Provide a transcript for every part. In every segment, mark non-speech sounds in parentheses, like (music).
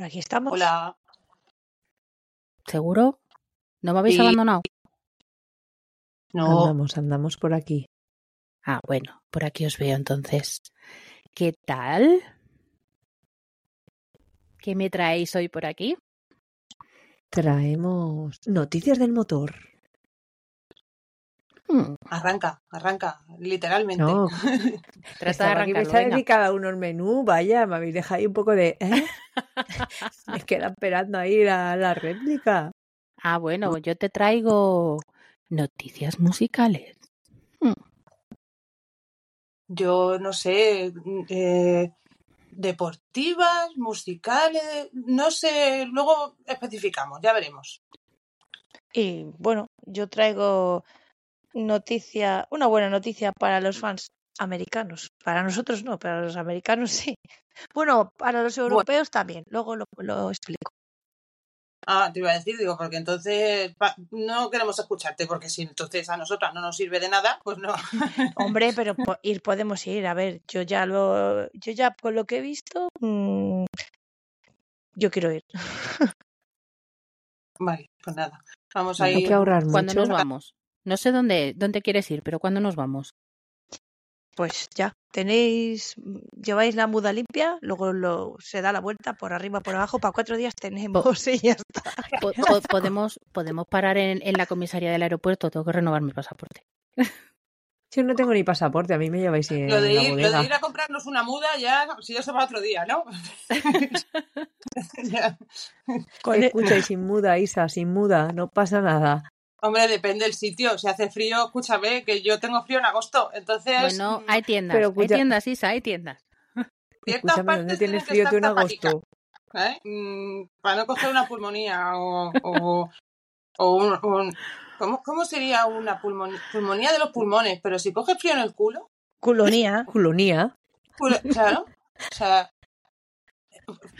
Por aquí estamos. Hola. ¿Seguro? ¿No me habéis Sí. abandonado? No, Andamos, andamos por aquí. Ah, bueno, por aquí os veo entonces. ¿Qué tal? ¿Qué me traéis hoy por aquí? Traemos noticias del motor. Hmm, arranca, arranca, literalmente. No, (laughs) trata de estaba aquí arrancarlo, pensando venga. en cada uno el menú. Vaya, me habéis dejado ahí un poco de. ¿eh? (laughs) Me queda esperando ahí la, la réplica. Ah, bueno, yo te traigo noticias musicales. Hmm, Yo no sé, eh, deportivas, musicales, no sé, luego especificamos, ya veremos. Y bueno, yo traigo noticia, una buena noticia para los fans americanos. Para nosotros no, para los americanos sí. Bueno, para los europeos también. Luego lo, lo explico. Ah, te iba a decir, digo, porque entonces pa- no queremos escucharte, porque si entonces a nosotras no nos sirve de nada, pues no. Hombre, (laughs) pero po- ir podemos ir. A ver, yo ya lo, yo ya con lo que he visto, mm, yo quiero ir. (laughs) Vale, pues nada. Vamos a Hay ir. que ahorrar ¿Cuándo mucho. nos vamos? No sé dónde, dónde quieres ir, pero ¿cuándo nos vamos? Pues ya, tenéis, lleváis la muda limpia, luego lo, se da la vuelta por arriba, por abajo, para cuatro días tenemos (laughs) y ya está. Po- po- podemos, podemos parar en, en la comisaría del aeropuerto, tengo que renovar mi pasaporte. (laughs) Yo no tengo ni pasaporte, a mí me lleváis en Lo de, la ir, lo de ir a comprarnos una muda ya, si ya se va otro día, ¿no? Ya. (laughs) Con Escucha, y sin muda, Isa, sin muda, no pasa nada. Hombre, depende del sitio. Si hace frío, escúchame, que yo tengo frío en agosto. Entonces, Bueno, mm, hay tiendas, Pero hay escucha- tiendas, Isa, hay tiendas. (laughs) ciertas Escúchame, ¿dónde tienes frío tú en agosto? ¿eh? Mm, para no coger una pulmonía o, o, o un, un- ¿cómo, ¿Cómo sería una pulmonía? Pulmonía de los pulmones, pero si coges frío en el culo, culonía. (laughs) Culonía. culo- claro, o sea,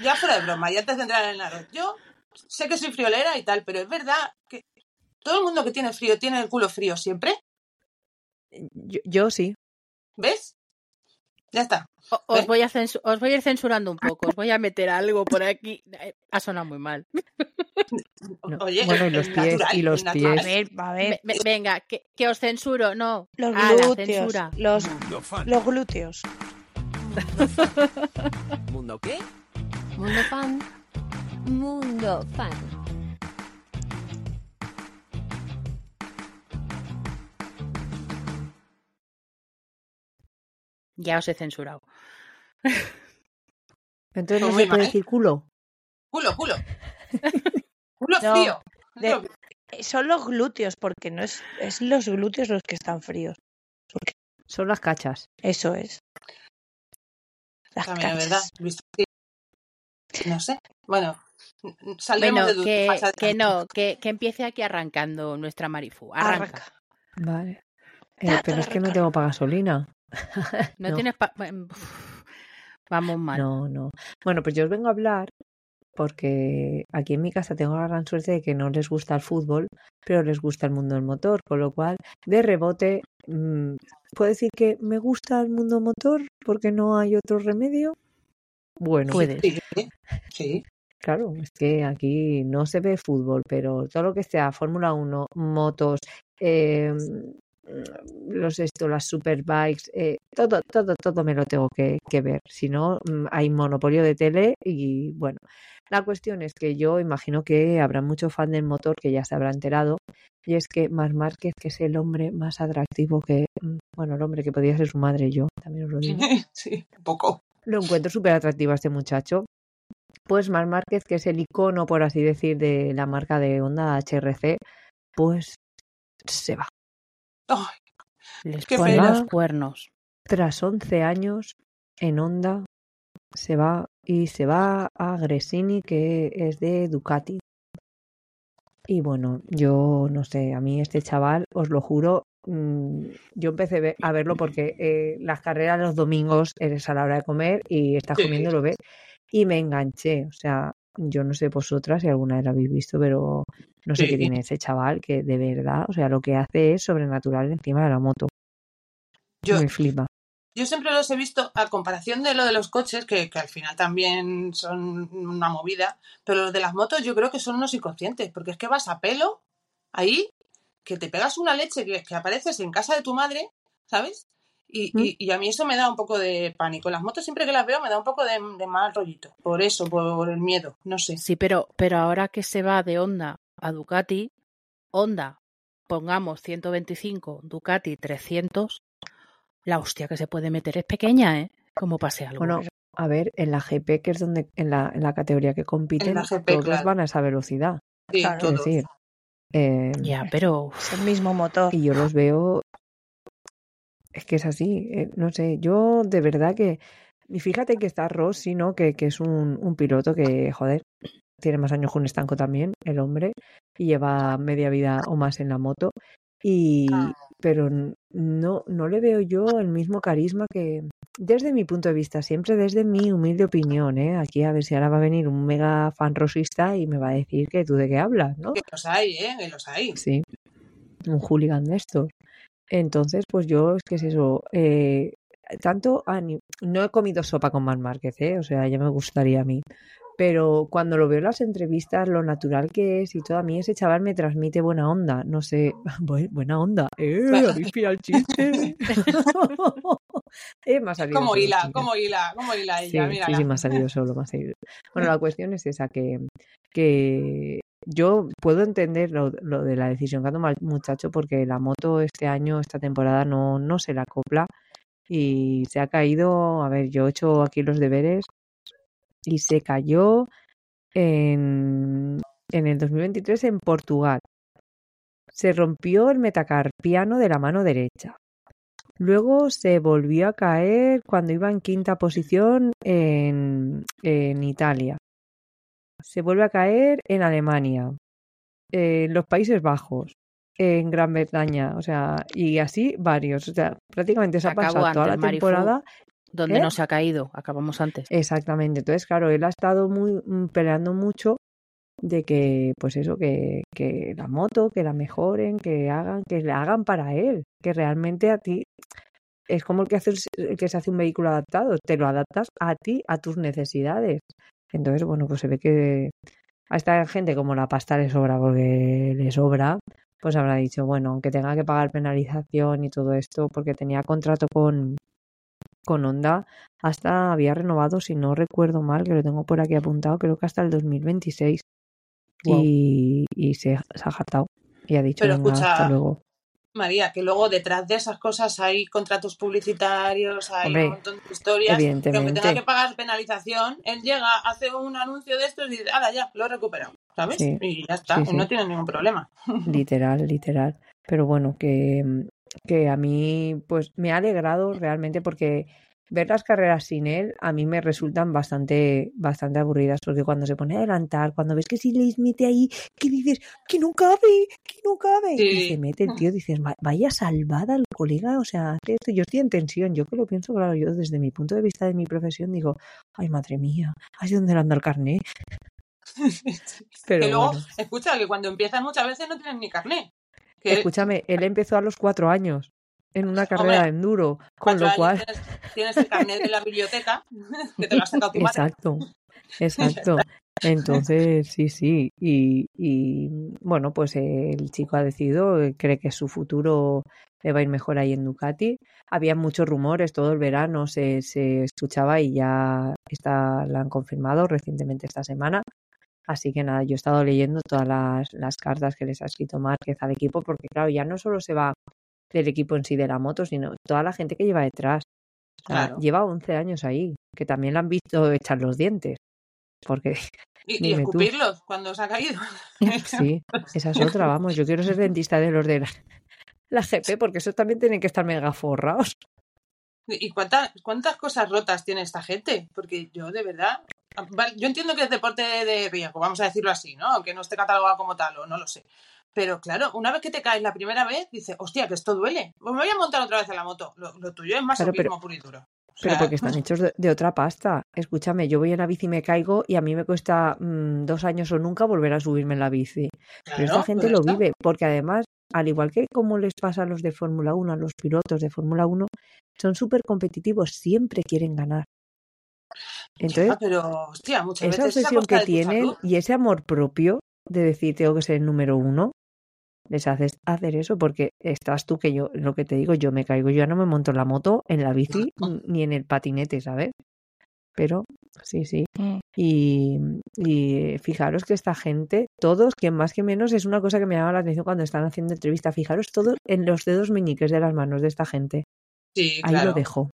ya fuera de broma, ya te centras en el arroz. Yo sé que soy friolera y tal, pero es verdad que todo el mundo que tiene frío tiene el culo frío siempre, Yo, yo sí. ¿ves? Ya está. O- Os voy, a os voy a ir censurando un poco, os voy a meter algo por aquí. Ha sonado muy mal. (laughs) No. Oye, Bueno, y los (laughs) pies, natural, y los A pies. natural. ver, a ver, Ve- ve- venga, que, que os censuro, no. los A la glúteos, censura. los, los glúteos. ¿Mundo qué? Mundo fan. Mundo fan. Ya os he censurado. Entonces Pues no se puede mal. decir culo. Culo, culo. (laughs) Culo No, frío. de- Eh, Son los glúteos, porque no es, es los glúteos los que están fríos. Porque Son las cachas. eso es. Las También cachas. verdad. No sé. Bueno, Bueno, de que, que no, que, que empiece aquí arrancando nuestra Marifu. Arranca. Arranca. Vale. Eh, pero es que no tengo para gasolina. (laughs) No, No. tienes. pa- (laughs) Vamos mal. No, no. Bueno, pues yo os vengo a hablar porque aquí en mi casa tengo la gran suerte de que no les gusta el fútbol, pero les gusta el mundo del motor, con lo cual, de rebote, mm, puedo decir que me gusta el mundo motor porque no hay otro remedio. Bueno, Puedes. Sí, sí. claro, es que aquí no se ve fútbol, pero todo lo que sea Fórmula 1, motos, eh, los esto, las superbikes, eh, todo, todo, todo me lo tengo que, que ver. Si no, mm, hay monopolio de tele y bueno. La cuestión es que yo imagino que habrá mucho fan del motor que ya se habrá enterado. Y es que Mar Márquez, que es el hombre más atractivo que, mm, bueno, el hombre que podía ser su madre, yo también os lo digo. (laughs) Sí, un poco. Lo encuentro súper atractivo a este muchacho. Pues Mar Márquez, que es el icono, por así decir, de la marca de Honda HRC, pues se va. Ay, Les Qué ponen pena. los cuernos. Tras 11 años en Honda, se va y se va a Gresini, que es de Ducati. Y bueno, yo no sé, a mí este chaval, os lo juro, mm, yo empecé a verlo porque eh, las carreras los domingos eres a la hora de comer y estás Sí. comiendo y lo ves. Y me enganché, o sea, yo no sé vosotras si alguna vez lo habéis visto, pero no sé qué tiene ese chaval que de verdad, o sea, lo que hace es sobrenatural encima de la moto. Yo, Me flipa. yo siempre los he visto a comparación de lo de los coches, que, que al final también son una movida, pero los de las motos yo creo que son unos inconscientes, porque es que vas a pelo ahí, que te pegas una leche que, que apareces en casa de tu madre, ¿sabes? Y, ¿Mm? y- y a mí eso me da un poco de pánico. Las motos siempre que las veo me da un poco de, de mal rollito. Por eso, por el miedo, no sé. Sí, pero, pero ahora que se va de Honda a Ducati, Honda, pongamos 125, Ducati 300, la hostia que se puede meter es pequeña, ¿eh? Como pase algo. Bueno, a ver, en la GP, que es donde, en la, en la categoría que compiten, la GP, todos claro. van a esa velocidad. Sí, Claro. Todos. decir, eh, ya, pero Es el mismo motor. y yo los veo, es que es así, eh, no sé, yo de verdad que, y fíjate que está Rossi, ¿no? Que, que es un, un piloto que, joder, tiene más años que un estanco también, el hombre, y lleva media vida o más en la moto, y, pero n- no, no le veo yo el mismo carisma que, desde mi punto de vista, siempre desde mi humilde opinión, ¿eh? Aquí a ver si ahora va a venir un mega fan rosista y me va a decir que tú de qué hablas, ¿no? Que los hay, ¿eh? Que los hay. Sí, un hooligan de estos. Entonces, pues yo es que es eso. eh, tanto a no he comido sopa con Marc Márquez, ¿eh? O sea, ya me gustaría a mí. Pero cuando lo veo en las entrevistas, lo natural que es y todo, a mí ese chaval me transmite buena onda. No sé, (laughs) bu- buena onda. ¿Eh? ¿Habéis pillado el chiste? (laughs) (laughs) eh, me ha salido Como hila, como hila, como hila Sí, ella, sí, mírala. sí, me ha salido solo, me ha salido. Bueno, la cuestión es esa, que, que yo puedo entender lo, de la decisión que ha tomado el muchacho porque la moto este año, esta temporada, no, no se la acopla y se ha caído, a ver, yo he hecho aquí los deberes y se cayó en, en el 2023 en Portugal. Se rompió el metacarpiano de la mano derecha. Luego se volvió a caer cuando iba en quinta posición en, en Italia. Se vuelve a caer en Alemania, en los Países Bajos, en Gran Bretaña, o sea, y así varios. O sea, prácticamente se ha pasado toda la temporada donde ¿Eh? no se ha caído, acabamos antes. Exactamente. Entonces, claro, él ha estado muy mm, peleando mucho de que, pues eso, que, que la moto, que la mejoren, que hagan, que la hagan para él, que realmente a ti es como el que hace el que se hace un vehículo adaptado, te lo adaptas a ti, a tus necesidades. Entonces, bueno, pues se ve que a esta gente como la pasta le sobra porque le sobra, pues habrá dicho, bueno, aunque tenga que pagar penalización y todo esto, porque tenía contrato con, con Honda, hasta había renovado, si no recuerdo mal, que lo tengo por aquí apuntado, creo que hasta el 2026. Guau. Y, y se, se ha jatado. Y ha dicho, Pero venga, escucha, hasta luego. María, que luego detrás de esas cosas hay contratos publicitarios, hay Hombre, un montón de historias. Que aunque tenga que pagar penalización, él llega, hace un anuncio de estos y dice, ¡hala, ya! Lo he recuperado. ¿Sabes? Sí, Y ya está, sí, sí. no tiene ningún problema. (laughs) Literal, literal. Pero bueno, que, que a mí pues me ha alegrado realmente porque ver las carreras sin él a mí me resultan bastante, bastante aburridas porque cuando se pone a adelantar, cuando ves que si le mete ahí, que dices, que no cabe, que no cabe, y se mete el tío, dices, "Va- vaya salvada el colega, o sea, hace esto, yo estoy en tensión, yo que lo pienso, claro, yo desde mi punto de vista de mi profesión digo, ay madre mía, ¿has dónde le anda el carné? (laughs) Pero que luego, bueno. escucha, que cuando empiezan muchas veces no tienen ni carné. Que Escúchame, él empezó a los cuatro años en una carrera Hombre, de enduro, con lo cual, tienes, tienes el carnet de la biblioteca, (laughs) que te lo has sacado tu madre. exacto, (laughs) exacto. Entonces, sí, sí, y, y bueno, pues el chico ha decidido, cree que su futuro le va a ir mejor ahí en Ducati. Había muchos rumores, todo el verano se, se escuchaba y ya está, la han confirmado recientemente esta semana. Así que nada, yo he estado leyendo todas las, las cartas que les ha escrito Márquez al equipo, porque claro, ya no solo se va del equipo en sí de la moto, sino toda la gente que lleva detrás. Lleva 11 años ahí, que también la han visto echar los dientes. Porque Y, y Dime tú. escupirlos cuando se ha caído. (laughs) sí, esa es otra, vamos. Yo quiero ser dentista de los de la, la GP, porque esos también tienen que estar mega forrados. ¿Y cuántas, cuántas cosas rotas tiene esta gente? Porque yo, de verdad, yo entiendo que es deporte de riesgo, vamos a decirlo así, ¿no? Que no esté catalogado como tal o no lo sé. Pero claro, una vez que te caes la primera vez, dices, hostia, que esto duele. Pues me voy a montar otra vez en la moto. Lo, lo tuyo es más Claro, pero- puro y duro. O Pero porque están (laughs) hechos de, de otra pasta. Escúchame, yo voy en la bici y me caigo y a mí me cuesta mm, dos años o nunca volver a subirme en la bici. Pero esta gente pues lo está. vive, porque además, al igual que como les pasa a los de Fórmula 1, a los pilotos de Fórmula 1, son súper competitivos, siempre quieren ganar. Entonces, Ya, pero, hostia, muchas esa veces obsesión que tienen y ese amor propio de decir tengo que ser el número uno, les haces hacer eso porque estás tú que yo, lo que te digo, yo me caigo, yo ya no me monto en la moto, en la bici, ni en el patinete, ¿sabes? Pero sí, sí. Mm. Y, y fijaros que esta gente, todos, quien más que menos, es una cosa que me llama la atención cuando están haciendo entrevista. Fijaros todos en los dedos meñiques de las manos de esta gente. Sí, Ahí lo dejo.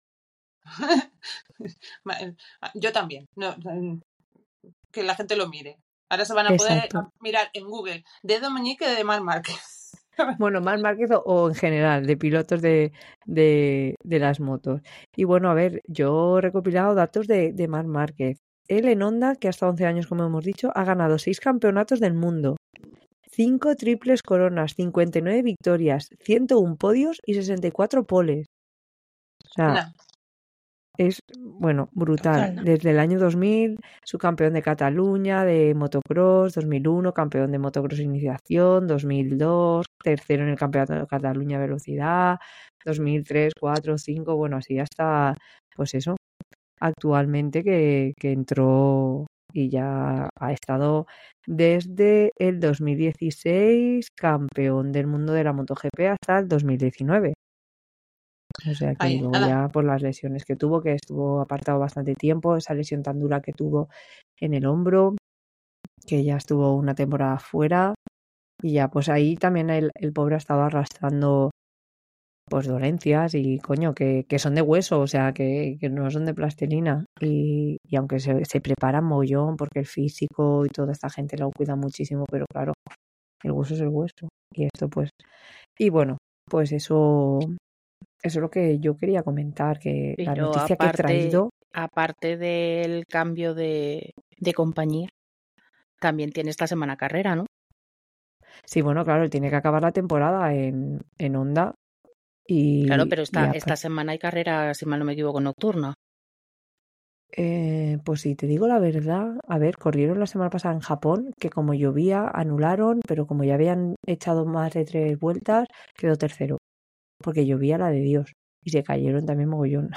(laughs) Eh, Yo también. No, no, que la gente lo mire. Ahora se van a poder mirar en Google dedo meñique de Mar Márquez. (laughs) Bueno, Marc Márquez o, o en general, de pilotos de, de, de las motos. Y bueno, a ver, yo he recopilado datos de, de Marc Márquez. Él en Honda, que hasta 11 años, como hemos dicho, ha ganado 6 campeonatos del mundo, 5 triples coronas, 59 victorias, 101 podios y 64 poles. O sea, es, bueno, brutal. Total, ¿no? Desde el año 2000, subcampeón de Cataluña, de motocross, 2001, campeón de motocross iniciación, 2002, tercero en el campeonato de Cataluña velocidad, 2003, 4, 5, bueno, así hasta, pues eso, actualmente que, que entró y ya ha estado desde el 2016 campeón del mundo de la MotoGP hasta el 2019. O sea que Ahí, ya por las lesiones que tuvo, que estuvo apartado bastante tiempo, esa lesión tan dura que tuvo en el hombro, que ya estuvo una temporada fuera, y ya pues ahí también el, el pobre ha estado arrastrando pues dolencias y coño, que, que son de hueso, o sea, que, que no son de plastilina. Y, y aunque se, se preparan mogollón, porque el físico y toda esta gente lo cuida muchísimo, pero claro, el hueso es el hueso. Y esto pues, y bueno, pues eso, eso es lo que yo quería comentar, que la noticia que he aparte- traído, Aparte del cambio de, de compañía, también tiene esta semana carrera, ¿no? sí, bueno, claro, él tiene que acabar la temporada en, en Honda. Y, Claro, pero esta, aparte- esta semana hay carrera, si mal no me equivoco, nocturna. Eh, pues si te digo la verdad, a ver, corrieron la semana pasada en Japón, que como llovía, anularon, pero como ya habían echado más de tres vueltas, quedó tercero, porque llovía la de Dios, y se cayeron también mogollón.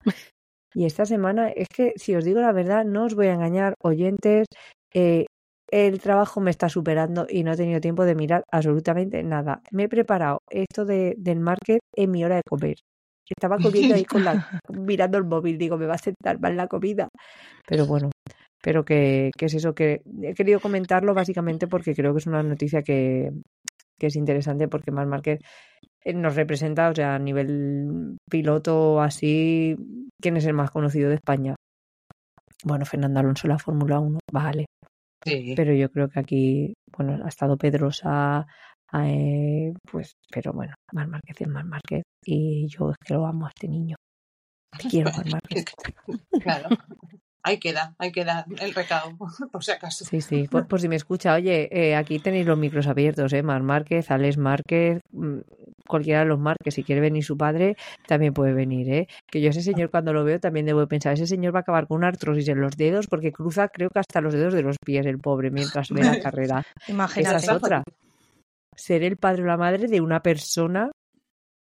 (laughs) y esta semana, es que si os digo la verdad, no os voy a engañar, oyentes, eh, el trabajo me está superando y no he tenido tiempo de mirar absolutamente nada. Me he preparado esto de, del market en mi hora de comer. Estaba comiendo ahí con la, (laughs) mirando el móvil, digo, me va a sentar mal la comida. Pero bueno, pero que, que es eso, que he querido comentarlo básicamente porque creo que es una noticia que, que es interesante porque Marc Márquez eh, nos representa, o sea, a nivel piloto así, ¿quién es el más conocido de España? Bueno, Fernando Alonso, la Fórmula 1, vale. sí. Pero yo creo que aquí, bueno, ha estado Pedrosa, eh, pues, pero bueno, Marc Márquez es Marc Márquez y yo es que lo amo a este niño. (laughs) Te quiero, Marc Márquez. Claro. Ahí queda, ahí queda el recado, (laughs) por si acaso. Sí, sí, por, por si me escucha, oye, eh, aquí tenéis los micros abiertos, ¿eh? Mar Márquez, Alex Márquez, mm, cualquiera de los Márquez, si quiere venir su padre, también puede venir, ¿eh? Que yo ese señor cuando lo veo también debo de pensar, ese señor va a acabar con una artrosis en los dedos porque cruza creo que hasta los dedos de los pies el pobre mientras ve la (laughs) carrera. Esa Imagínate. es otra. Ser el padre o la madre de una persona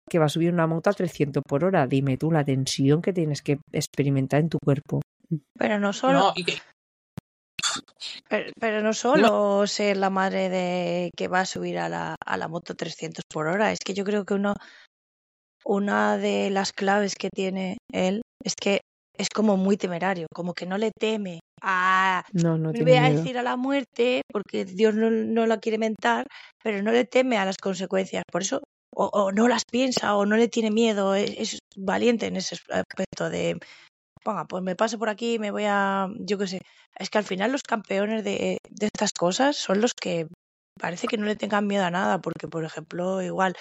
que va a subir una moto a 300 por hora. Dime tú la tensión que tienes que experimentar en tu cuerpo. Pero no solo, No, y que pero, pero no solo ser la madre de que va a subir a la, a la moto 300 por hora. Es que yo creo que uno, una de las claves que tiene él es que es como muy temerario, como que no le teme a No, no voy a miedo. decir a la muerte porque Dios no, no la quiere mentar, pero no le teme a las consecuencias. Por eso, o, o no las piensa o no le tiene miedo. Es, es valiente en ese aspecto de, ponga, pues me paso por aquí, me voy a, yo qué sé. Es que al final los campeones de, de estas cosas son los que parece que no le tengan miedo a nada, porque por ejemplo, igual,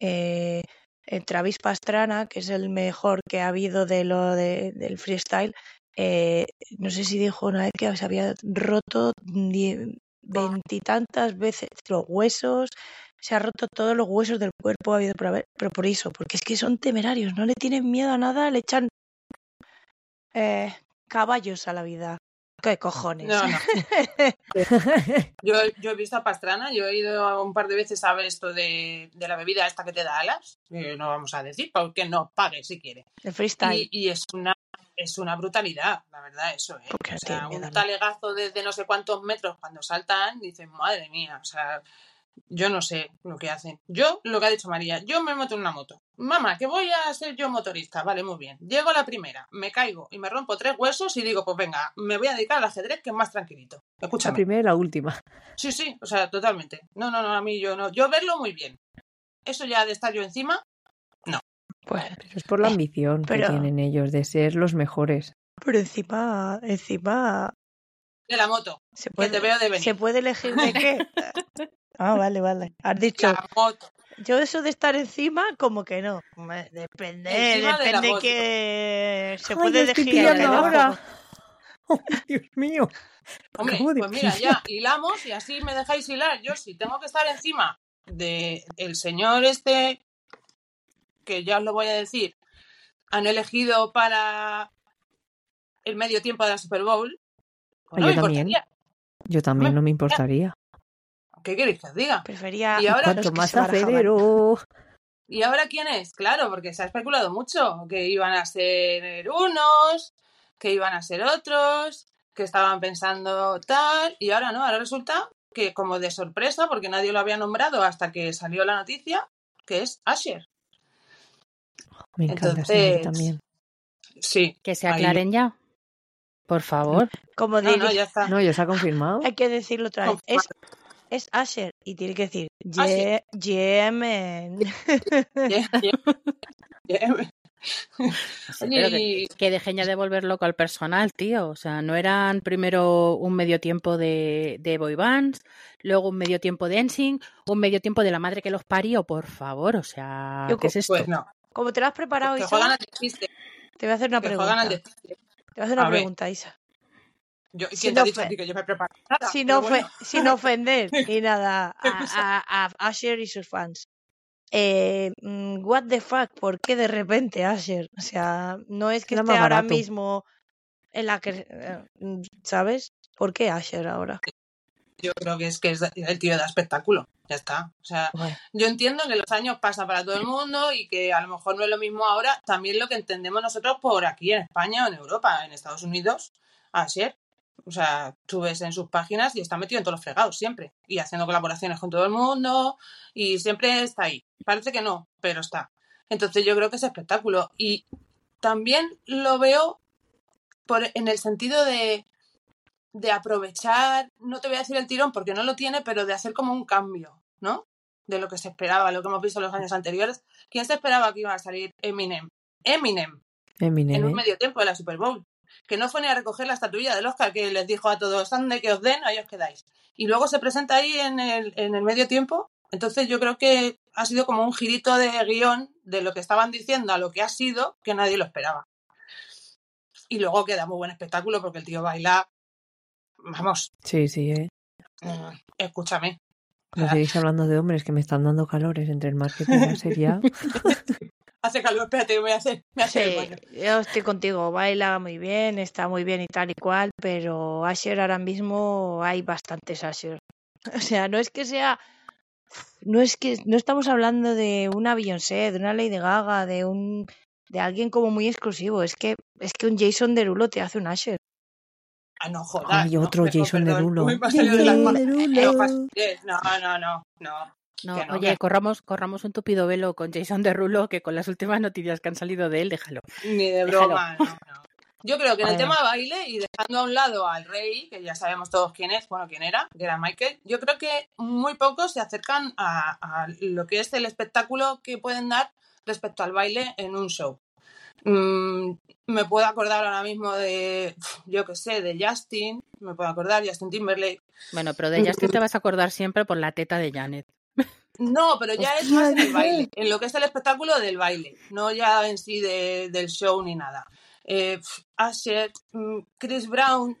eh, eh, Travis Pastrana, que es el mejor que ha habido de lo de, del freestyle, eh, no sé si dijo una vez que se había roto die- veintitantas veces los huesos, se ha roto todos los huesos del cuerpo habido por haber, pero por eso, porque es que son temerarios, no le tienen miedo a nada, le echan eh, caballos a la vida. ¿Qué cojones? No, no. (laughs) Yo, yo he visto a Pastrana, yo he ido un par de veces a ver esto de, de la bebida esta que te da alas, no vamos a decir, porque no pague si quiere. El freestyle. Y, y es una es una brutalidad, la verdad, eso, ¿eh? O sea, un talegazo desde no sé cuántos metros cuando saltan, dicen, madre mía, o sea, yo no sé lo que hacen. Yo, lo que ha dicho María, yo me meto en una moto. Mamá, que voy a ser yo motorista, vale, muy bien. Llego a la primera, me caigo y me rompo tres huesos y digo, pues venga, me voy a dedicar al ajedrez que es más tranquilito. La Escúchame. primera y la última. Sí, sí, o sea, totalmente. No, no, no, a mí yo no. Yo verlo muy bien. Eso ya de estar yo encima, Pues, Pero es por la ambición pero- que tienen ellos de ser los mejores. pero encima, encima de la moto, se que puede, te veo de venir. ¿se puede elegir de qué. (laughs) Ah, vale, vale. Has dicho, La moto. yo eso de estar encima, como que no. Depende, Encima de depende moto. que se Ay, puede no. ahora. (laughs) Oh, Dios mío. Hombre, de pues mira, ya hilamos y así me dejáis hilar. Yo si tengo que estar encima de el señor este, que ya os lo voy a decir, han elegido para el medio tiempo de la Super Bowl. pues Yo no me también. importaría. Yo también no me importaría. ¿Qué queréis que os diga? Prefería Y ahora los Cuanto más acelero. ¿Y ahora quién es? Claro, porque se ha especulado mucho, que iban a ser unos, que iban a ser otros, que estaban pensando tal, y ahora no, ahora resulta que como de sorpresa, porque nadie lo había nombrado hasta que salió la noticia, que es Asher. Me encanta Entonces, también. Sí. Que se ahí. aclaren ya. Por favor. Como No, no, ya está. No, ya se ha confirmado. hay que decirlo otra vez. Es, es Asher y tiene que decir Ye- Yemen. (laughs) Oye, que, y- que dejen ya de volver loco al personal, tío. O sea, no eran primero un medio tiempo de, de boy bands, luego un medio tiempo de Ensing, un medio tiempo de la madre que los parió, por favor. O sea, Yo ¿qué es esto? Pues no, Como te lo has preparado, Isa, te voy a hacer una pregunta. Te voy a hacer una A ver. pregunta, Isa. Sin, pero ofe- bueno. sin ofender (laughs) y nada a, a, a Asher y sus fans. Eh, mm, what the fuck, ¿por qué de repente Asher? O sea, no es que Era esté ahora mismo en la que, eh, ¿sabes? ¿Por qué Asher ahora? Yo creo que es que es el tío da espectáculo. Ya está. O sea, Bueno, yo entiendo que los años pasan para todo el mundo y que a lo mejor no es lo mismo ahora. También lo que entendemos nosotros por aquí en España o en Europa, en Estados Unidos, Asher. O sea, tú ves en sus páginas y está metido en todos los fregados siempre. Y haciendo colaboraciones con todo el mundo y siempre está ahí. Parece que no, pero está. Entonces yo creo que es espectáculo. Y también lo veo por, en el sentido de, de aprovechar, no te voy a decir el tirón porque no lo tiene, pero de hacer como un cambio, ¿no? De lo que se esperaba, lo que hemos visto en los años anteriores. ¿Quién se esperaba que iba a salir Eminem? Eminem, Eminem, en un ¿eh? medio tiempo de la Super Bowl. Que no fue ni a recoger la estatuilla del Oscar, que les dijo a todos, ande que os den, ahí os quedáis. Y luego se presenta ahí en el, en el medio tiempo. Entonces yo creo que ha sido como un girito de guion de lo que estaban diciendo a lo que ha sido, que nadie lo esperaba. Y luego queda muy buen espectáculo porque el tío baila, vamos, Sí, sí, ¿eh? mm, escúchame. No seguís hablando de hombres que me están dando calores entre el marketing y la serie. (laughs) Hace calor, espérate, que voy a hacer, hacer el Sí, baño. yo estoy contigo, baila muy bien, está muy bien y tal y cual, pero Asher ahora mismo hay bastantes Asher. (laughs) O sea, no es que sea, no es que, no estamos hablando de una Beyoncé, de una Lady Gaga, de un, de alguien como muy exclusivo, es que, es que un Jason Derulo te hace un Asher. Ah, no jodas. Ay, no, otro Jason perdón, Derulo. me de manos. Derulo. No No, no, no, no. Oye, corramos, corramos un tupido velo con Jason Derulo, que con las últimas noticias que han salido de él, déjalo. Ni de broma, no, no. Yo creo que en el tema baile y dejando a un lado al rey, que ya sabemos todos quién es, bueno, quién era, que era Michael, yo creo que muy pocos se acercan a, a lo que es el espectáculo que pueden dar respecto al baile en un show. Mm, me puedo acordar ahora mismo de, yo qué sé, de Justin, me puedo acordar, Justin Timberlake. Bueno, pero de Justin te vas a acordar siempre por la teta de Janet. No, pero ya es más en el baile, en lo que es el espectáculo del baile, no ya en sí de- del show ni nada. Eh, Asher, mm, Chris Brown,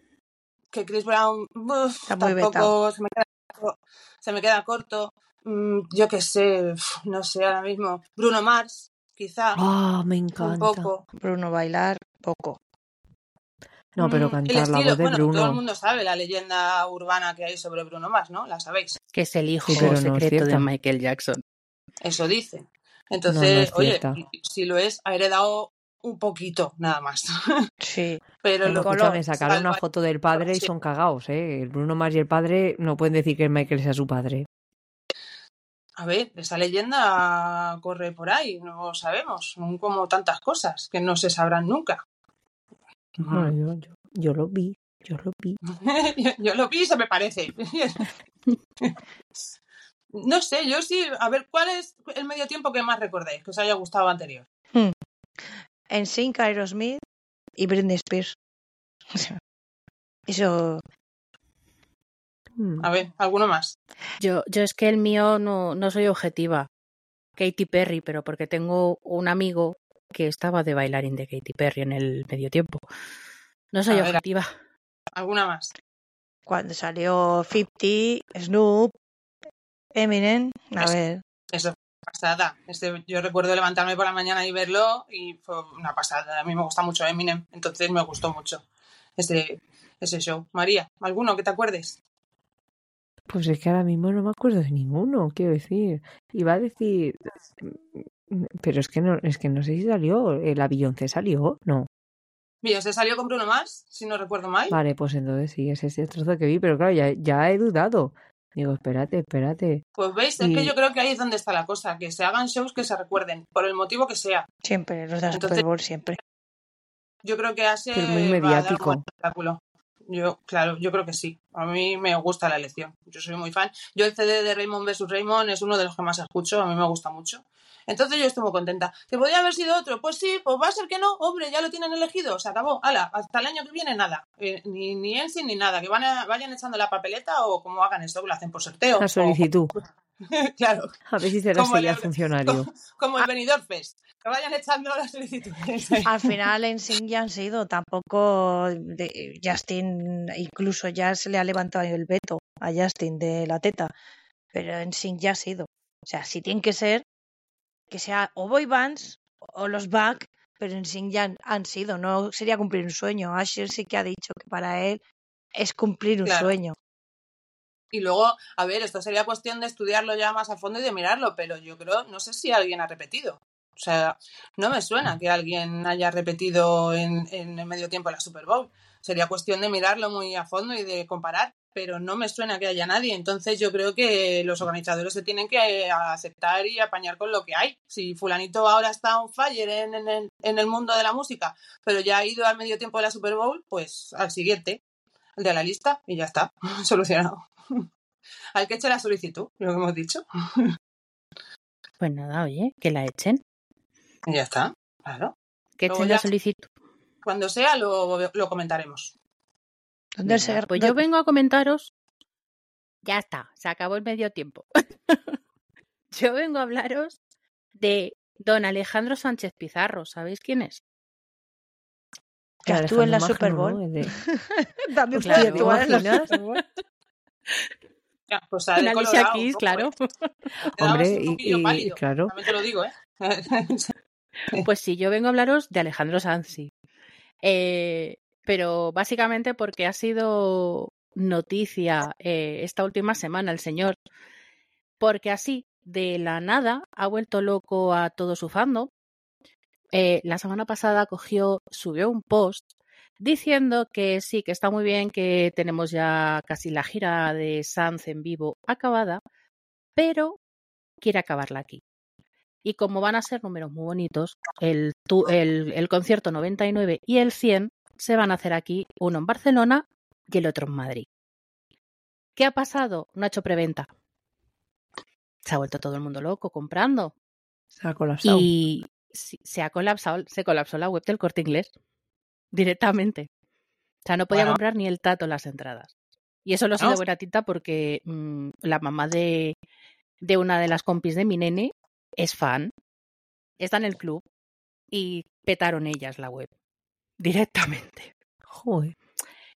que Chris Brown uf, Está muy tampoco se me, queda, se me queda corto. Mm, yo qué sé, no sé ahora mismo. Bruno Mars, quizá, Ah, me un encanta. poco. Bruno bailar, poco. No, pero Mm, el cantar la voz de bueno, todo el Bruno. mundo sabe la leyenda urbana que hay sobre Bruno Mars, ¿no? La sabéis. Que es el hijo no secreto de. Michael Jackson. Eso dicen. No, Entonces, no oye, si lo es, ha heredado un poquito, nada más. (laughs) Sí. Pero lo color, escúchame, sacaron una foto del padre y son cagados, ¿eh? El Bruno Mars y el padre no pueden decir que Michael sea su padre. A ver, esa leyenda corre por ahí, no lo sabemos. Son como tantas cosas que no se sabrán nunca. Yo, yo, yo lo vi, yo lo vi. (laughs) yo, yo lo vi y se me parece. (laughs) no sé, yo sí. A ver, ¿cuál es el medio tiempo que más recordáis que os haya gustado anterior? En Sync, Aerosmith y Britney Spears. (laughs) Eso. Mm. A ver, ¿alguno más? Yo, yo es que el mío no, no soy objetiva. Katy Perry, pero porque tengo un amigo que estaba de bailarín de Katy Perry en el medio tiempo. No soy A ver, objetiva. ¿Alguna más? Cuando salió 50, Snoop, Eminem. A Eso. ver. Eso, pasada. Este, yo recuerdo levantarme por la mañana y verlo y fue una pasada. A mí me gusta mucho Eminem, entonces me gustó mucho ese, ese show. María, ¿alguno que te acuerdes? Pues es que ahora mismo no me acuerdo de ninguno, quiero decir. Iba a decir, pero es que no, es que no sé si salió. ¿El Beyoncé salió? No. Mira, se salió con Bruno Mars, si no recuerdo mal. Vale, pues entonces sí, ese es el trozo que vi, pero claro, ya, ya he dudado. Digo, espérate, espérate. Pues veis, es que yo creo que ahí es donde está la cosa, que se hagan shows que se recuerden, por el motivo que sea. Siempre, los de Super Bowl, siempre. Yo creo que hace Pero muy va a dar un mediático. espectáculo. Yo, claro, yo creo que sí. A mí me gusta la elección. Yo soy muy fan. Yo el CD de Raymond vs. Raymond es uno de los que más escucho. A mí me gusta mucho. Entonces yo estoy muy contenta. ¿Que podría haber sido otro? Pues sí, pues va a ser que no. Hombre, ya lo tienen elegido. Se acabó. Hala, hasta el año que viene nada. Eh, ni, ni Ensign ni nada. Que van a- vayan echando la papeleta o como hagan esto, que lo hacen por sorteo. La solicitud. O- (laughs) claro, A ver si será el- funcionario. como el Benidorm Fest. Que vayan echando las solicitudes. (laughs) Al final en Sync ya han sido, tampoco de Justin, incluso ya se le ha levantado el veto a Justin de la teta, pero en Sync ya ha sido. O sea, si tienen que ser, que sea o boy bands o los back, pero en Sync ya han, han sido, no sería cumplir un sueño. Asher sí que ha dicho que para él es cumplir un Claro. sueño. Y luego, a ver, esto sería cuestión de estudiarlo ya más a fondo y de mirarlo, pero yo creo, no sé si alguien ha repetido. O sea, no me suena que alguien haya repetido en, en el medio tiempo la Super Bowl. Sería cuestión de mirarlo muy a fondo y de comparar, pero no me suena que haya nadie. Entonces yo creo que los organizadores se tienen que eh, aceptar y apañar con lo que hay. Si fulanito ahora está on fire en, en el, en el mundo de la música, pero ya ha ido al medio tiempo de la Super Bowl, pues al siguiente, el de la lista, y ya está, (laughs) solucionado. (laughs) Al que eche la solicitud, lo que hemos dicho. (laughs) Pues nada, oye, que la echen. Y ya está, claro. Que echen ya- la solicitud. Cuando sea lo, lo comentaremos. ¿Dónde Venga, se- Pues yo vengo a comentaros. Ya está, se acabó el medio tiempo. (laughs) yo vengo a hablaros de don Alejandro Sánchez Pizarro. ¿Sabéis quién es? que actúe en la Super Bowl? ¿no? Es de- También Claro. puede ¿te actuar en la imaginas? Super Bowl. Pues En Alicia Keys, claro. (laughs) Hombre, y, claro, También te lo digo, ¿eh? (laughs) Pues sí, yo vengo a hablaros de Alejandro Sanzi. Eh, pero básicamente porque ha sido noticia eh, esta última semana el señor. Porque así, de la nada, ha vuelto loco a todo su fandom. Eh, la semana pasada cogió, subió un post diciendo que sí, que está muy bien, que tenemos ya casi la gira de Sanz en vivo acabada, pero quiere acabarla aquí. Y como van a ser números muy bonitos, el, el, el concierto 99 y el 100 se van a hacer aquí, uno en Barcelona y el otro en Madrid. ¿Qué ha pasado? No ha hecho preventa. Se ha vuelto todo el mundo loco comprando. se ha colapsado. Y se ha colapsado, se colapsó la web del corte inglés directamente. O sea, no podía Bueno. comprar ni el tato las entradas. Y eso lo sé de buena tinta porque mm, la mamá de, de una de las compis de mi nene es fan, está en el club y petaron ellas la web directamente. Joder.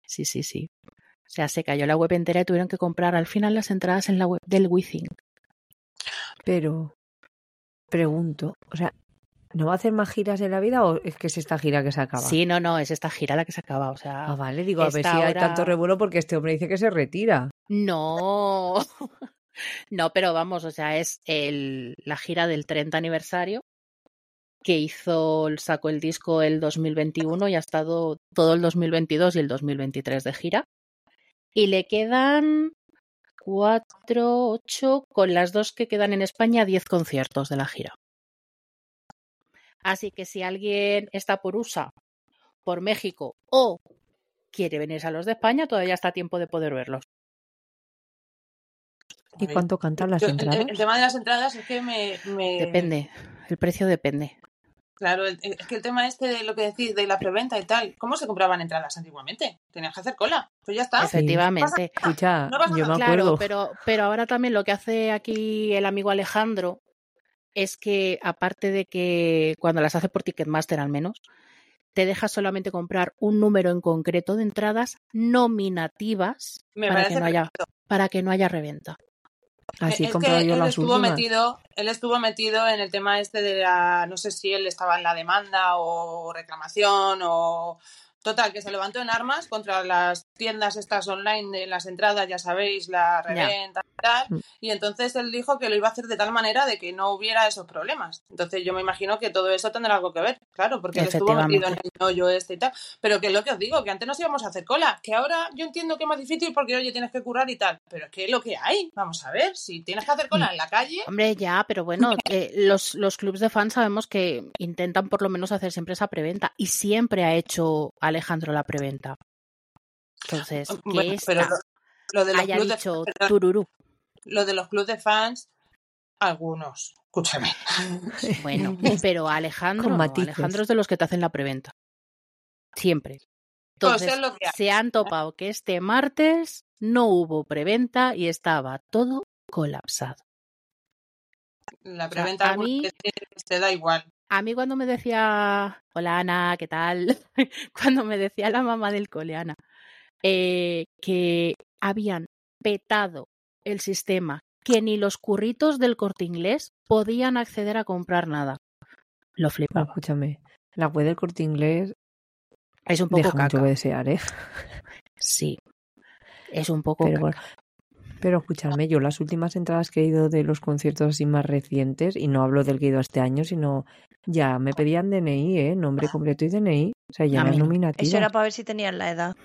Sí, sí, sí. O sea, se cayó la web entera y tuvieron que comprar al final las entradas en la web del Withing. Pero, pregunto, o sea, ¿no va a hacer más giras en la vida o es que es esta gira que se acaba? Sí, no, no, es esta gira la que se acaba. O sea, Ah, vale, digo, a ver si hay tanto revuelo porque este hombre dice que se retira. No, (laughs) no, pero vamos, o sea, es el, la gira del 30 aniversario que hizo, sacó el disco el 2021 y ha estado todo el 2022 y el 2023 de gira. Y le quedan cuatro, ocho, con las dos que quedan en España, diez conciertos de la gira. Así que si alguien está por USA, por México o quiere venirse a los de España, todavía está a tiempo de poder verlos. ¿Y cuánto cantan las Yo- entradas? El, tema de las entradas es que me. me- Depende, el precio depende. Claro, el- es que el tema este de lo que decís, de la preventa y tal, ¿cómo se compraban entradas antiguamente? Tenías que hacer cola. Pues ya está. Sí. Efectivamente. Escucha, No yo me acuerdo. Claro, pero, pero ahora también lo que hace aquí el amigo Alejandro es que, aparte de que cuando las hace por Ticketmaster al menos, te deja solamente comprar un número en concreto de entradas nominativas para que, no haya, para que no haya reventa. Así es comprado que yo él las estuvo últimas. metido, él estuvo metido en el tema este de la, no sé si él estaba en la demanda o reclamación o total que se levantó en armas contra las tiendas estas online de las entradas, ya sabéis, la reventa y tal, Mm. y entonces él dijo que lo iba a hacer de tal manera de que no hubiera esos problemas. Entonces yo me imagino que todo eso tendrá algo que ver, claro, porque él estuvo metido en el hoyo este y tal, pero que es lo que os digo, que antes nos íbamos a hacer cola, que ahora yo entiendo que es más difícil porque oye, tienes que curar y tal, pero es que es lo que hay, vamos a ver, si tienes que hacer cola en la calle, Hombre, ya, pero bueno, eh, los, los clubs de fans sabemos que intentan por lo menos hacer siempre esa preventa y siempre ha hecho Alejandro la preventa. Entonces, que Bueno, esta pero lo, lo de los haya de dicho fans, tururú. lo de los clubs de fans, algunos, escúchame. (laughs) Bueno, (laughs) pero Alejandro, no. Alejandro es de los que te hacen la preventa. Siempre. Entonces, se han topado que este martes no hubo preventa y estaba todo colapsado. La sea, preventa a algunas mí- te da igual. A mí cuando me decía, hola Ana, ¿qué tal? (laughs) cuando me decía la mamá del cole, Ana, eh, que habían petado el sistema, que ni los curritos del corte inglés podían acceder a comprar nada. Lo Bueno, flipaba. escúchame, la web del corte inglés Es un poco deja mucho caca. que desear, ¿eh? Sí. Es un poco Pero caca. Pero escuchadme, yo las últimas entradas que he ido de los conciertos así más recientes, y no hablo del que he ido este año, sino ya me pedían DNI, ¿eh? Nombre completo y DNI. O sea, ya A las mí no. nominativas. Eso era para ver si tenían la edad.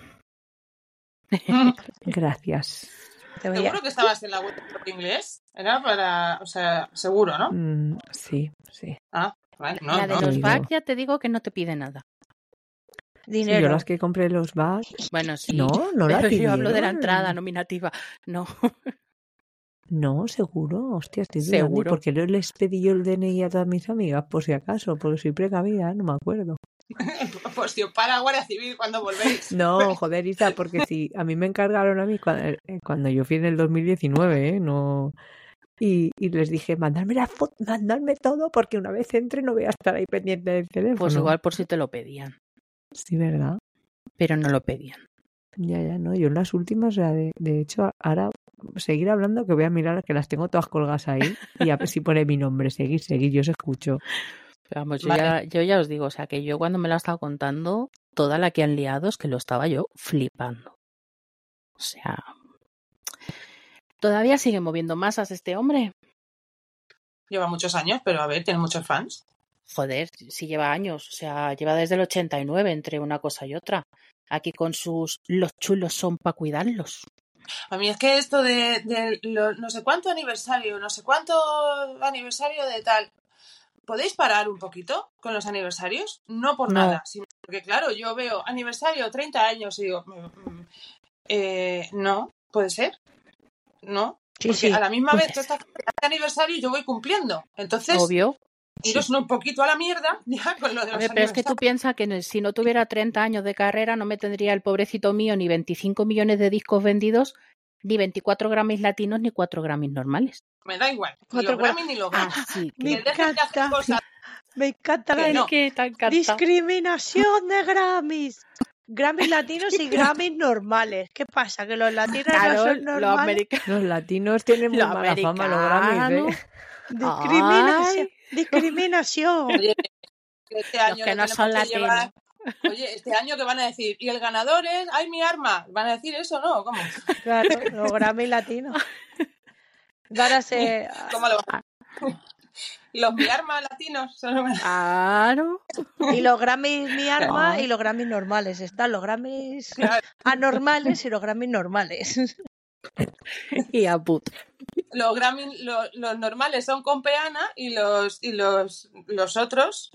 (laughs) Gracias. ¿Seguro que estabas en la web de inglés? Era para, o sea, seguro, ¿no? Mm, sí, sí. Ah, vale, no, la de no. Los bags ya te digo que no te pide nada. Sí, Dinero. yo las que compré los bags, Bueno, sí. no, no la (laughs) pero yo hablo de la entrada nominativa. No. (laughs) No, seguro, hostia, estoy dudando. ¿Y Seguro. por qué no les pedí yo el DNI a todas mis amigas? Por si acaso, porque soy precavida, no me acuerdo. (laughs) Pues si os para Guardia Civil cuando volvéis. No, joder, Isa, porque si a mí me encargaron a mí cuando, cuando yo fui en el 2019, ¿eh? No... Y, y les dije, mandadme la foto, mandadme todo, porque una vez entre no voy a estar ahí pendiente del teléfono. Pues igual por si te lo pedían. Sí, ¿verdad? Pero no lo pedían. Ya, ya, no. Yo en las últimas, o sea, de, de hecho, ahora seguir hablando que voy a mirar que las tengo todas colgadas ahí y a ver si pone mi nombre. Seguir, seguir, yo os escucho. Pero Vamos, yo, Vale. ya, yo ya os digo, o sea, que yo cuando me lo he estado contando, toda la que han liado es que lo estaba yo flipando. O sea, todavía sigue moviendo masas este hombre. Lleva muchos años, pero a ver, tiene muchos fans. Joder, si lleva años, o sea, lleva desde el 89 entre una cosa y otra. Aquí con sus los chulos son para cuidarlos. A mí es que esto de, de lo- no sé cuánto aniversario, no sé cuánto aniversario de tal. ¿Podéis parar un poquito con los aniversarios? No por No. nada, sino porque, claro, yo veo aniversario 30 años y digo, mm, mm, eh, no, puede ser. No, Sí, porque sí. a la misma Puede vez que está este aniversario yo voy cumpliendo. Entonces, Obvio. Iros un poquito a la mierda (laughs) ya con lo de los Hombre, pero es que tú piensas que si no tuviera 30 años de carrera no me tendría el pobrecito mío ni 25 millones de discos vendidos Ni 24 Grammys latinos ni 4 Grammys normales. Me da igual. Ni Cuatro los Grammy ni los Grammy. Así Me que. De hacer encanta. cosas. Me encanta la no. discriminación de Grammys. Grammys latinos y (laughs) Grammys normales. ¿Qué pasa? ¿Que los latinos no Claro, son los normales? americanos. Los latinos tienen muy Los mala fama, los Grammys. ¿eh? Discriminación. Discriminación. Oye, que este Los año que no son que llevar- latinos. Oye, este año que van a decir, y el ganador es, ¡ay, mi arma! ¿Van a decir eso no? ¿Cómo? Claro, los Grammys latinos. (laughs) Ahora se. ¿Cómo lo van? (laughs) Los mi arma latinos son los Claro. Y los Grammys mi arma y los Grammys normales. Están los Grammys Claro. anormales y los Grammys normales. (laughs) Y a put. Los Grammy, lo- los normales son con peana y los y los, los otros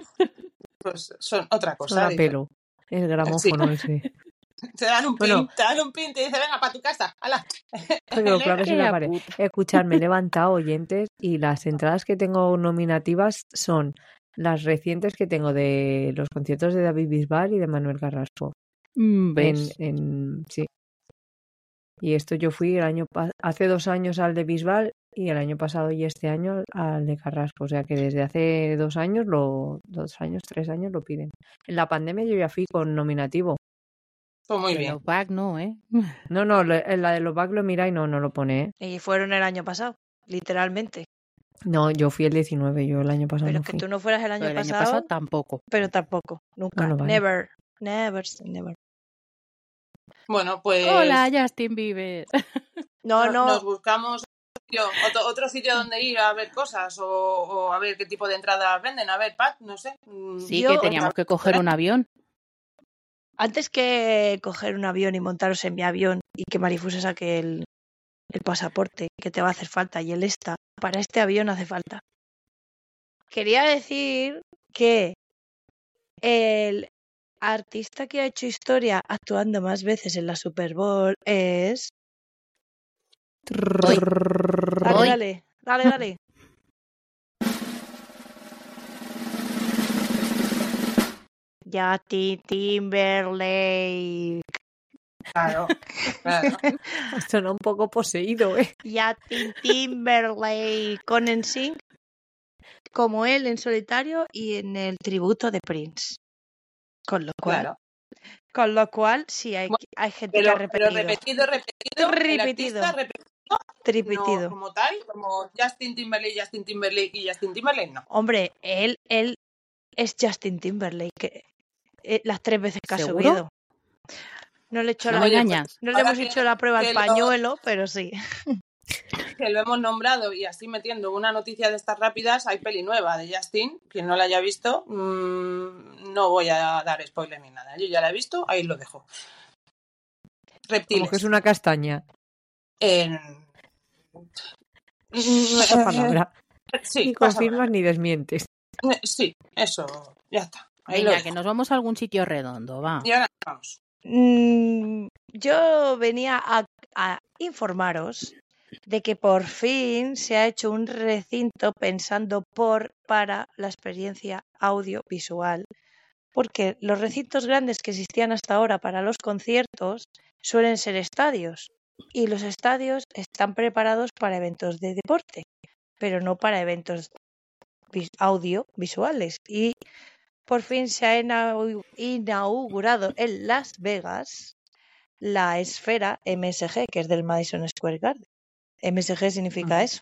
pues son otra cosa. Son pelo. El gramófono ese. (laughs) Te dan un Bueno. pin, te dan un pin, te dicen, venga, para tu casa, hala. (laughs) Que lo claves en Qué la a pared. put. Escuchad, me he (laughs) levantado oyentes y las entradas que tengo nominativas son las recientes que tengo de los conciertos de David Bisbal y de Manuel Carrasco. Mm, En, ¿Ves? en, sí. Y esto yo fui el año hace dos años al de Bisbal y el año pasado y este año al de Carrasco. O sea que desde hace dos años, lo, dos años, tres años lo piden. En la pandemia yo ya fui con nominativo. Pues muy bien. back no, ¿eh? (laughs) No, no, en la de los back lo mira y no, no lo pone. ¿eh? Y fueron el año pasado, literalmente. No, yo fui el 19, yo el año pasado Pero no que fui. tú no fueras el año, Pero el año pasado, pasado tampoco. pero tampoco. Nunca. Never. Never, never. Bueno, pues Hola, Justin Bieber. (laughs) No, no- no. nos buscamos sitio- otro, otro sitio donde ir a ver cosas o, o a ver qué tipo de entradas venden. A ver, Pat, no sé. Mm, Sí, Yo- que teníamos que coger un avión. Antes que coger un avión y montaros en mi avión y que Marifusa saque el, el pasaporte que te va a hacer falta y el esta, para este avión hace falta. Quería decir que el artista que ha hecho historia actuando más veces en la Super Bowl es... Dale, Hoy. dale, dale, dale. Justin Timberlake. Claro, claro. (laughs) Suena un poco poseído, ¿eh? Justin Timberlake con NSYNC como él en solitario y en el tributo de Prince. Con lo cual, claro. con lo cual sí hay, Bueno, hay gente que ha Pero, pero repetido. repetido, repetido. Repetido. artista repetido, tripitido. no como tal, como Justin Timberlake, Justin Timberlake y Justin Timberlake, no. Hombre, él, él es Justin Timberlake, que, eh, las tres veces que ha ¿Seguro? subido. No le, he hecho No la, no le hemos hecho la prueba al lo- pañuelo, pero sí. Que lo hemos nombrado y así metiendo una noticia de estas rápidas, hay peli nueva de Justin, quien no la haya visto, mm, no voy a dar spoiler ni nada, yo ya la he visto, ahí lo dejo. Reptiles. Como que es una castaña. En- Esa palabra. (laughs) Sí, Ni confirmas ni desmientes. palabra. Sí, eso, ya está. Ahí Venga, que nos vamos a algún sitio redondo, va. Y ahora vamos. Mm, yo venía a, a informaros de que por fin se ha hecho un recinto pensando por para la experiencia audiovisual. Porque los recintos grandes que existían hasta ahora para los conciertos suelen ser estadios. Y los estadios están preparados para eventos de deporte, pero no para eventos vis- audiovisuales. Y por fin se ha inau- inaugurado en Las Vegas la esfera MSG, que es del Madison Square Garden. MSG significa eso.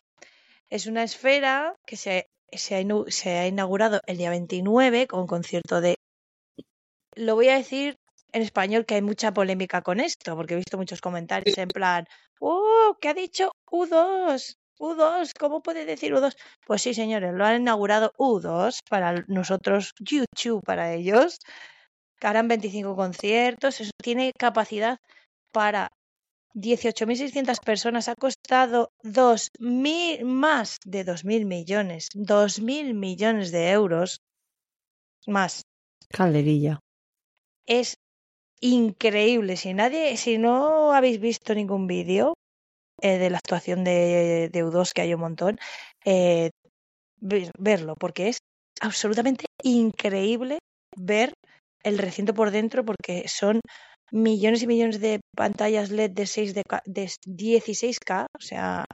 Es una esfera que se, se, ha, inu- se ha inaugurado el día 29 con concierto de... Lo voy a decir en español que hay mucha polémica con esto, porque he visto muchos comentarios en plan, ¡Oh! ¿Qué ha dicho U2? U2, ¿cómo puede decir U2? Pues sí, señores, lo han inaugurado U2 para nosotros, YouTube para ellos. que Harán 25 conciertos, eso tiene capacidad para 18.600 personas, ha costado 2.000, más de 2.000 millones, 2.000 millones de euros más. Calderilla. Es increíble. Si nadie, si no habéis visto ningún vídeo eh, de la actuación de, de U2, que hay un montón, eh, ver- verlo, porque es absolutamente increíble ver el recinto por dentro, porque son millones y millones de pantallas LED de, 6 de, de 16K, o sea,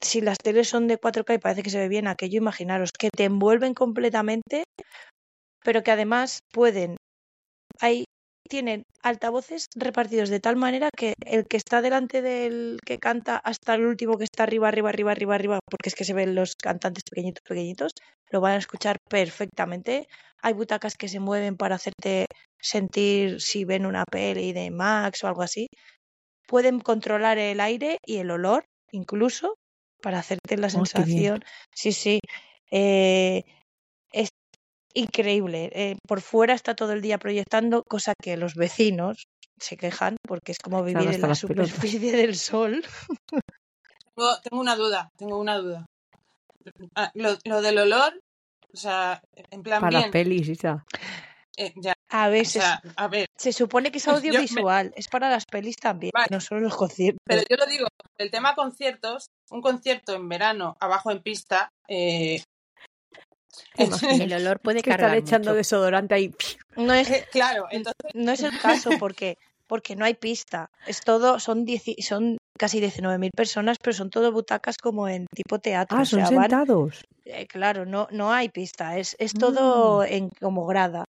si las teles son de 4K y parece que se ve bien aquello, imaginaros que te envuelven completamente, pero que además pueden, hay, tienen altavoces repartidos de tal manera que el que está delante del que canta hasta el último que está arriba, arriba, arriba, arriba, arriba, porque es que se ven los cantantes pequeñitos, pequeñitos, lo van a escuchar perfectamente. Hay butacas que se mueven para hacerte sentir si ven una peli de Max o algo así. Pueden controlar el aire y el olor, incluso, para hacerte la Oh, sensación. Sí, sí. Eh, es increíble. Eh, por fuera está todo el día proyectando, cosa que los vecinos se quejan porque es como vivir en la superficie del sol. Tengo, tengo una duda, tengo una duda. Ah, lo, lo del olor, o sea, en plan Para bien, pelis. Eh, ya, A o ver, se supone que es me- audiovisual, es para las pelis también, Vale. no solo los conciertos. pero yo lo digo, el tema conciertos, un concierto en verano, abajo en pista, eh. El olor puede (laughs) Que están cargar echando mucho. desodorante ahí. No es, eh, claro, entonces, no es el caso porque porque no hay pista. Es todo son dieci- son casi 19.000 personas, pero son todo butacas como en tipo teatro, Ah, o son sea, van sentados. eh, claro, no no hay pista, es es Mm. todo en como grada.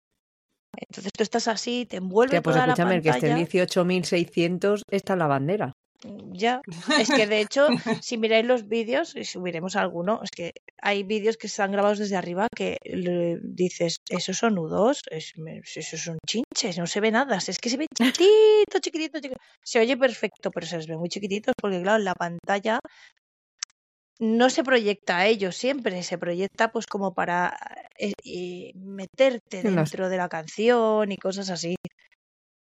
Entonces tú estás así, te envuelve Hostia, pues toda la escúchame, el que esté en pantalla. 18.600 está en la bandera. Ya, (laughs) es que de hecho, si miráis los vídeos, y subiremos alguno, es que hay vídeos que están grabados desde arriba que le dices, esos son nudos, es, esos son chinches, no se ve nada, es que se ve chiquitito, chiquitito, chiquitito. Se oye perfecto, pero se les ve muy chiquititos porque claro, en la pantalla no se proyecta a ellos siempre, se proyecta pues como para eh, meterte dentro de la canción y cosas así.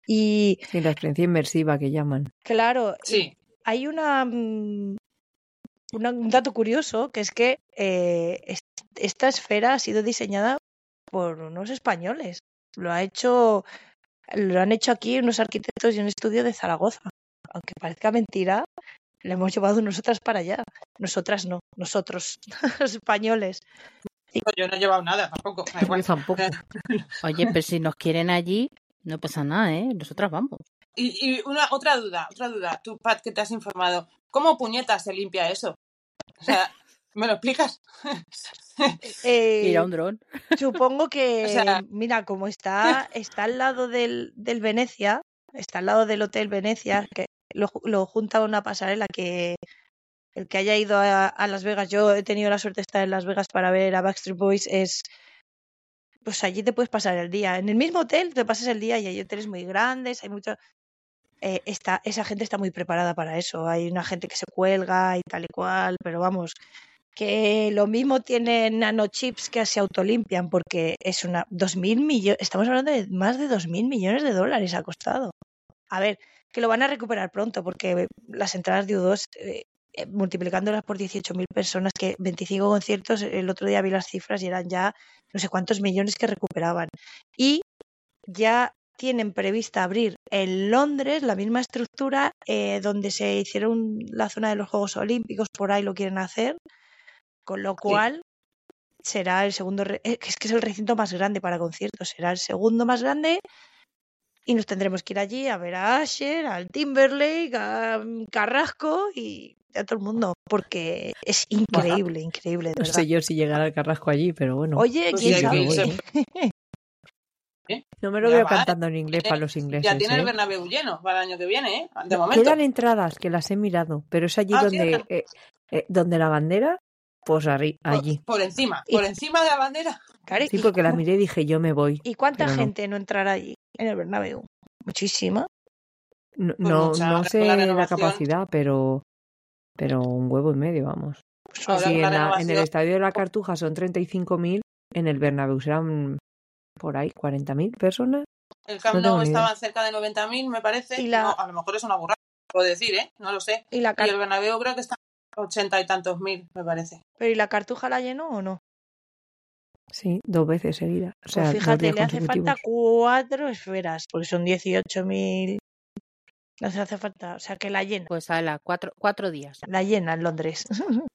Y Sí, la experiencia inmersiva que llaman. claro, sí, hay una, mm, una- un dato curioso que es que eh, es- esta esfera ha sido diseñada por unos españoles. Lo ha hecho, lo han hecho aquí unos arquitectos y un estudio de Zaragoza. Aunque parezca mentira, la hemos llevado nosotras para allá. Nosotras no, nosotros, (laughs) los españoles. yo no he llevado nada tampoco, Yo igual. tampoco. (laughs) Oye, pero si nos quieren allí, no pasa nada, ¿eh? Nosotras vamos. Y, y una otra duda, otra duda, tú Pat que te has informado, ¿cómo puñetas se limpia eso? O sea, ¿me lo explicas? (laughs) Eh, Ir a un dron. Supongo que, sea- mira, como está, está al lado del, del Venecia, está al lado del Hotel Venecia, que lo, lo junta una pasarela que el que haya ido a, a Las Vegas, yo he tenido la suerte de estar en Las Vegas para ver a Backstreet Boys, es pues allí te puedes pasar el día. En el mismo hotel te pasas el día y hay hoteles muy grandes, hay mucho. eh, está, esa gente está muy preparada para eso. Hay una gente que se cuelga y tal y cual, pero vamos, que lo mismo tienen nanochips que se autolimpian porque es una dos mil millones, estamos hablando de más de dos mil millones de dólares ha costado. A ver, que lo van a recuperar pronto porque las entradas de U2 eh, eh, multiplicándolas por 18.000 personas, que 25 conciertos, el otro día vi las cifras y eran ya no sé cuántos millones que recuperaban. Y ya tienen prevista abrir en Londres la misma estructura eh, donde se hicieron la zona de los Juegos Olímpicos, por ahí lo quieren hacer, con lo cual será el segundo, eh, es que es el recinto más grande para conciertos, será el segundo más grande y nos tendremos que ir allí a ver a Asher, al Timberlake, a mm, Carrasco y a todo el mundo, porque es increíble, increíble, de No verdad. sé yo si llegará el Carrasco allí, pero bueno. Oye, Pues quién sí, sabe. aquí se- (laughs) No me lo Ya veo va, cantando en inglés eh, para los ingleses. Ya tiene el ¿eh? Bernabéu lleno para el año que viene, ¿eh? De momento. Quedan entradas que las he mirado, pero es allí Ah, donde, eh, eh, donde la bandera, pues Por- allí. Por, encima, Y- por encima de la bandera. Claro, Sí, ¿y, porque la miré y dije, yo me voy. y cuánta pero no. gente no entrará allí en el Bernabéu? Muchísima. No, Pues no, mucha, no sé la capacidad, pero, pero un huevo y medio, vamos. Ahora con en, la la- en el estadio de la Cartuja son 35.000, en el Bernabéu serán por ahí 40.000 personas. El Camp Nou estaban cerca de 90.000, me parece. Y la- No, a lo mejor es una burrada, puedo decir, ¿eh? No lo sé. ¿Y la, Y el Bernabéu creo que está a 80 y tantos mil, me parece. pero ¿y la cartuja la llenó o no? Sí, dos veces seguidas. O sea, pues dos fíjate, le hace falta cuatro esferas, porque son 18.000. Le hace, hace falta, o sea que la llena. Pues a la cuatro, cuatro días. La llena en Londres. (laughs)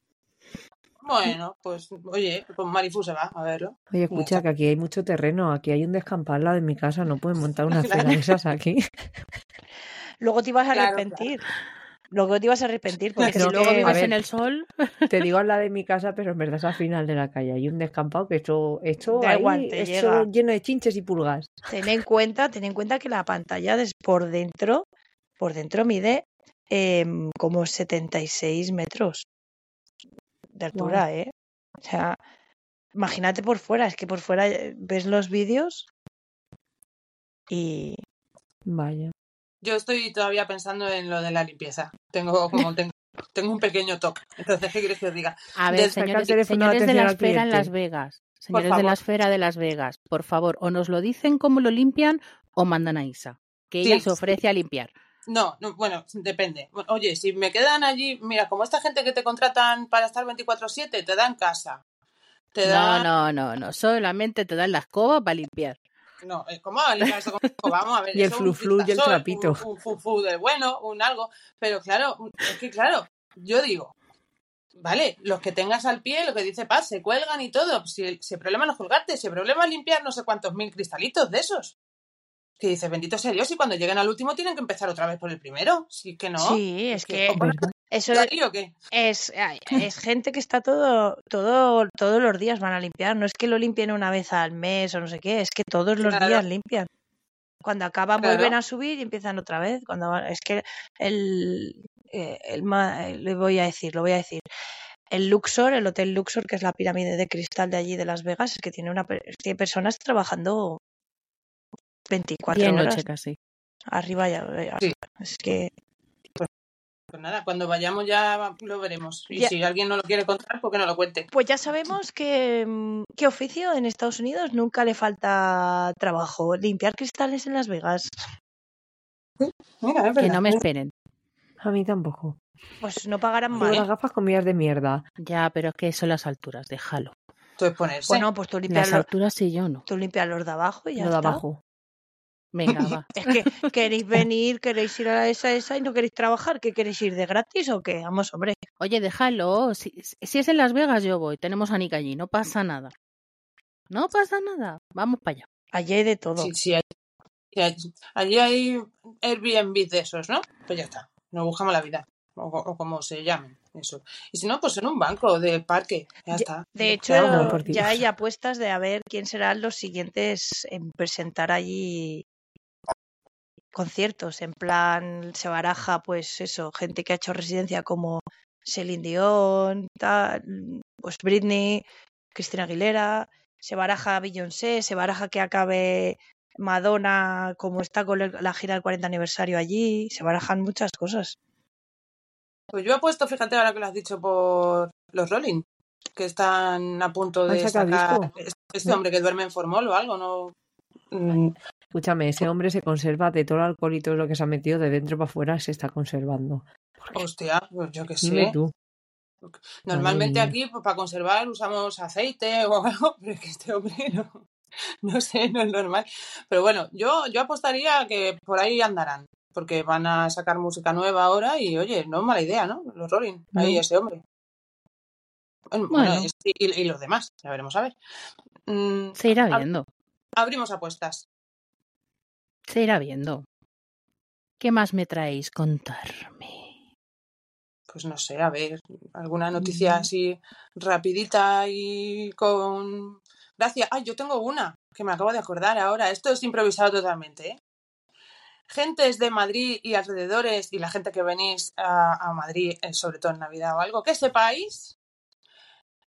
Bueno, pues oye, pues Marifu se va a verlo. Oye, escucha, que aquí hay mucho terreno, aquí hay un descampado al lado de mi casa, no pueden montar (laughs) una cena de esas aquí. Luego te ibas a Claro, arrepentir. Luego te ibas a arrepentir porque Si luego que- vives en el sol, (laughs) Te digo (laughs) lado de mi casa, pero en verdad es al final de la calle. Hay un descampado que esto, esto, Da ahí, igual, te esto llega. lleno de chinches y pulgas. ten en cuenta, ten en cuenta que la pantalla por dentro, por dentro mide em, como 76 metros de altura, ¿eh? O sea, imagínate por fuera, es que por fuera eh, ves los vídeos y Vaya. Yo estoy todavía pensando en lo de la limpieza. Tengo como (laughs) tengo, tengo un pequeño toque. Entonces, ¿qué quieres que os diga? a ver, Desde señores, señores de la esfera en. Las Vegas, señores de la esfera de Las Vegas, por favor, o nos lo dicen cómo lo limpian o mandan a Isa, que ella se ofrece a limpiar. No, no, bueno, depende. Oye, si me quedan allí, mira, como esta gente que te contratan para estar 24/7, te dan casa. Te No, no, no, no, solamente te dan la escoba para limpiar. No, eh, ¿cómo limpiar eso con Vamos a ver. (laughs) Y el flu-flu y el trapito. Un, un flu-flu del bueno, un algo. Pero claro, es que claro, yo digo, vale, los que tengas al pie, lo que dice Paz, se cuelgan y todo. Si el, si problema no es colgarte, si el problema es limpiar no sé cuántos mil cristalitos de esos. Que dices, bendito sea Dios, y cuando lleguen al último tienen que empezar otra vez por el primero. Sí que no. sí, es que. Eso ¿Yo ahí o qué? es, es gente que está todo, todo, todos los días van a limpiar. No es que lo limpien una vez al mes o no sé qué, es que todos los Claro. días limpian. Cuando acaban Claro. vuelven a subir y empiezan otra vez. Cuando va- es que el, eh, el ma- eh, le voy a decir, lo voy a decir. El Luxor, el Hotel Luxor, que es la pirámide de cristal de allí de Las Vegas, es que tiene una per- tiene personas trabajando 24 Día y horas noche casi. arriba ya. ya- Sí. Es que Pues nada, cuando vayamos ya lo veremos. Y Ya. si alguien no lo quiere contar, pues que no lo cuente. Pues ya sabemos que, mm, que oficio en Estados Unidos nunca le falta trabajo. Limpiar cristales en Las Vegas. Mira, es Que no me esperen. A mí tampoco. Pues no pagarán mal. las gafas comidas de mierda. Ya, pero es que son las alturas, déjalo. Entonces ponerse. Bueno, pues tú limpias, Las los, alturas sí, yo no. tú limpias los de abajo y ya Lo de está. abajo. Venga, (laughs) va. Es que queréis venir, queréis ir a esa, esa y no queréis trabajar. ¿Qué queréis ir de gratis o qué? Vamos, hombre. Oye, déjalo. Si, si es en Las Vegas, yo voy. Tenemos a Nick allí. No pasa nada. No pasa nada. Vamos para allá. Allí hay de todo. Sí, sí, allí, hay Airbnb de esos, ¿no? Pues ya está. Nos buscamos la vida. O, o como se llamen. Eso. Y si no, pues en un banco del parque. Ya, Ya- está. De hecho, ya hay apuestas de a ver quién serán los siguientes en presentar allí conciertos. En plan, se baraja, pues eso, gente que ha hecho residencia como Celine Dion, tal, pues Britney, Cristina Aguilera. Se baraja Beyoncé, se baraja que acabe Madonna, como está con la gira del 40 aniversario allí. Se barajan muchas cosas. Pues yo he puesto, fíjate ahora que lo has dicho por los Rolling, que están a punto de ¿Han sacado sacar disco? este- este hombre que duerme en formol o algo, ¿no? Escúchame, ese hombre se conserva de todo el alcohol y todo lo que se ha metido de dentro para afuera, se está conservando. Hostia, pues yo Dime sé. tú. Normalmente aquí, pues, para conservar, usamos aceite (laughs) o algo, pero es que este hombre (laughs) no, no sé, no es normal. Pero bueno, yo, yo apostaría que por ahí andarán, porque van a sacar música nueva ahora y, oye, no es mala idea, ¿no? Los Rolling, ahí ese hombre. Bueno, y, y los demás, ya veremos a ver. Mm, Se irá ab- viendo. abrimos apuestas. Se irá viendo. ¿Qué más me traéis contarme? Pues no sé, a ver, alguna noticia Mm. así rapidita y con gracia. Ay, yo tengo una que me acabo de acordar ahora. Esto es improvisado totalmente, ¿eh? Gentes de Madrid y alrededores y la gente que venís a, a Madrid, eh, sobre todo en Navidad o algo, que sepáis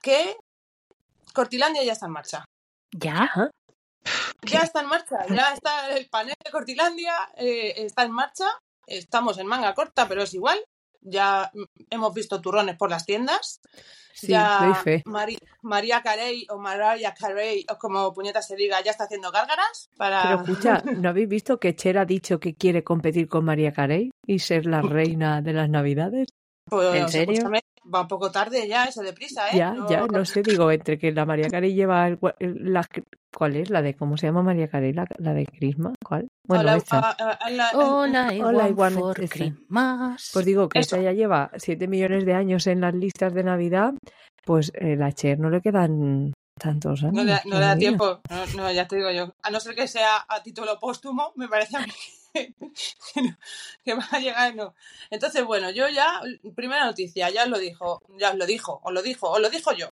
que Cortilandia ya está en marcha. ¿Ya? Ya está en marcha, ya está el panel de Cortilandia, eh, está en marcha. Estamos en manga corta, pero es igual. Ya hemos visto turrones por las tiendas. Sí, ya doy fe. Mari- María Carey o Mariah Carey, o como puñeta se diga, ya está haciendo gárgaras para. Pero escucha, ¿no habéis visto que Cher ha dicho que quiere competir con María Carey y ser la (laughs) reina de las Navidades? Pues, ¿En serio? escúchame, va un poco tarde ya, eso deprisa, ¿eh? Ya, ya, no sé, digo, entre que la María Carey lleva el, la, ¿cuál es? La de, ¿cómo se llama María Carey? La, la de Crisma, ¿cuál? Bueno, Hola, esta. Hola, Hola, igual, for. Christmas. Pues digo que Eso. esta ya lleva 7 millones de años en las listas de Navidad pues eh, la Cher no le quedan tantos años. No le, no le da tiempo, no, no, ya te digo yo. A no ser que sea a título póstumo, me parece a mí (laughs) que, no, va a llegar, no. Entonces, bueno, yo ya, primera noticia, ya os lo dijo, ya os lo dijo, os lo dijo, os lo dijo yo,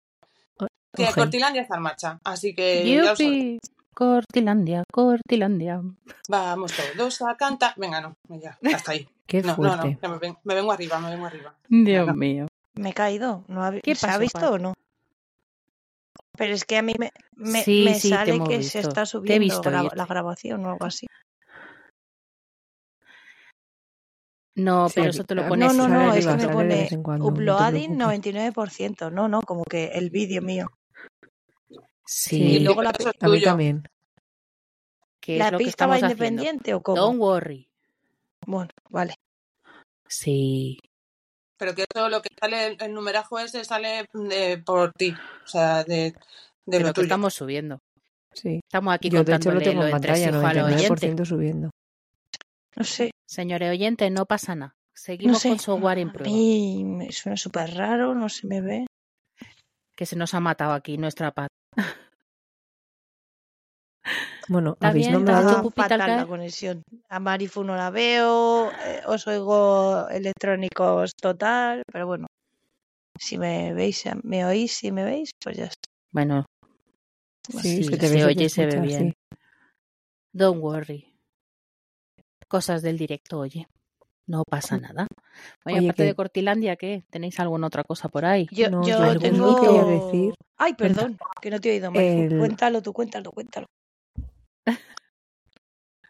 que. Cortilandia está en marcha, así que ya os Yupi, Cortilandia, Cortilandia. vamos todos a cantar. Venga, no, ya, hasta ahí. (laughs) Qué No, no, no, fuerte. que me, ven- me vengo arriba, me vengo arriba. Dios Venga. mío. Me he caído. ¿No ha, ¿Qué ¿Se ha visto o no? Pero es que a mí me, me, Sí, me sí, te sale que visto. se está subiendo visto gra- irte. la grabación o algo así. No, Sí, pero eso te lo a- pones. No, no, no, es arriba, que me pone no uploading preocupes. 99%. No, no, como que el vídeo mío. Sí, Y luego la, Eso es A mí tuyo. también. es la que pista va haciendo. independiente o cómo. Don't worry. Bueno, vale. Sí. Pero que eso, lo que sale, el, el numerajo ese sale de, por ti, o sea, de, de De lo que tuyo. estamos subiendo. Sí. Estamos aquí Yo de hecho lo tengo en pantalla, entresijo a los oyentes. 99% subiendo. No sé. Señores oyentes, no pasa nada. No Seguimos sé. con software en A prueba. mí me suena súper raro, no se me ve. Que se nos ha matado aquí nuestra paz. (laughs) Bueno, habéis nombrado... fatal la conexión. A Marifu no la veo, eh, os oigo electrónicos total, pero bueno. Si me veis, me oís, si me veis, pues ya está. Bueno, Sí, sí, se te se oye te y se ve bien. sí. don't worry. Cosas del directo, oye. No pasa nada. Oye, Oye, aparte que- de Cortilandia, ¿qué? ¿Tenéis alguna otra cosa por ahí? Yo, No, yo yo tengo. quería decir- Ay, perdón, que no te he oído. El- Cuéntalo tú, cuéntalo, cuéntalo. (laughs)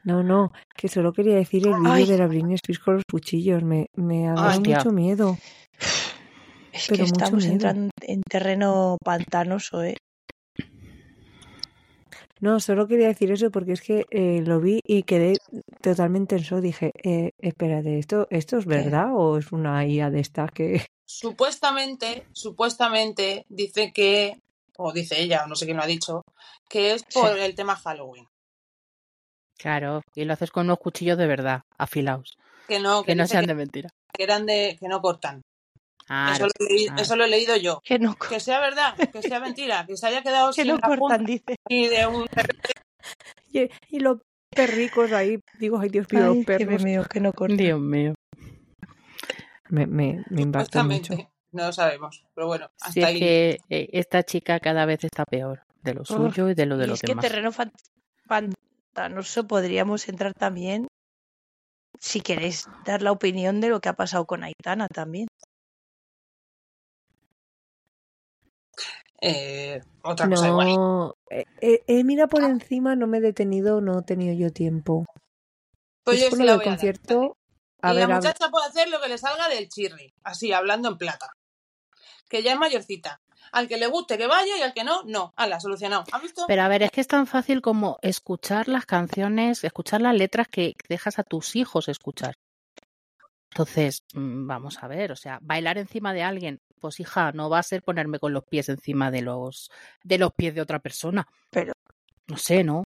No, no, que solo quería decir el vídeo de la Britney Spears con los cuchillos. Me, me ha dado Hostia. mucho miedo. Es Pero que estamos entrando en terreno pantanoso, ¿eh? No, solo quería decir eso porque es que eh, lo vi y quedé totalmente en shock. Dije, eh, espérate, ¿esto, ¿esto es verdad o es una IA de estas que... (laughs) Supuestamente, supuestamente dice que, o dice ella, o no sé quién lo ha dicho, que es por Sí. el tema Halloween. Claro, y lo haces con unos cuchillos de verdad, afilados. Que no, que, Que no sean que, de mentira. que eran de, que no cortan. Claro, Eso, lo leí- claro. eso lo he leído yo. Que no, Que sea verdad, que sea mentira, que se haya quedado (laughs) que sin no la punta cortan, dice. y de un (laughs) Y, y los perricos ahí, digo, ay Dios mío, Ay, los Dios perros. mío, que no cortan. Dios mío. Me, me, me impactó mucho. No lo sabemos, pero bueno, hasta Si es ahí. que eh, esta chica cada vez está peor de lo suyo y de lo de los es que demás. terreno pantanoso podríamos entrar también si queréis dar la opinión de lo que ha pasado con Aitana también. Eh, otra cosa igual. No, eh, eh, eh, mira por encima, no me he detenido, no he tenido yo tiempo. Pues yo sí la a dar. concierto, a y ver, la a- muchacha puede hacer lo que le salga del chirri, así, hablando en plata. Que ya es mayorcita. Al que le guste que vaya y al que no, no. Hala, solucionado. ¿Has visto? Pero a ver, es que es tan fácil como escuchar las canciones, escuchar las letras que dejas a tus hijos escuchar. Entonces, mm, vamos a ver, o sea, bailar encima de alguien, pues hija, no va a ser ponerme con los pies encima de los de los pies de otra persona. Pero No sé, ¿no?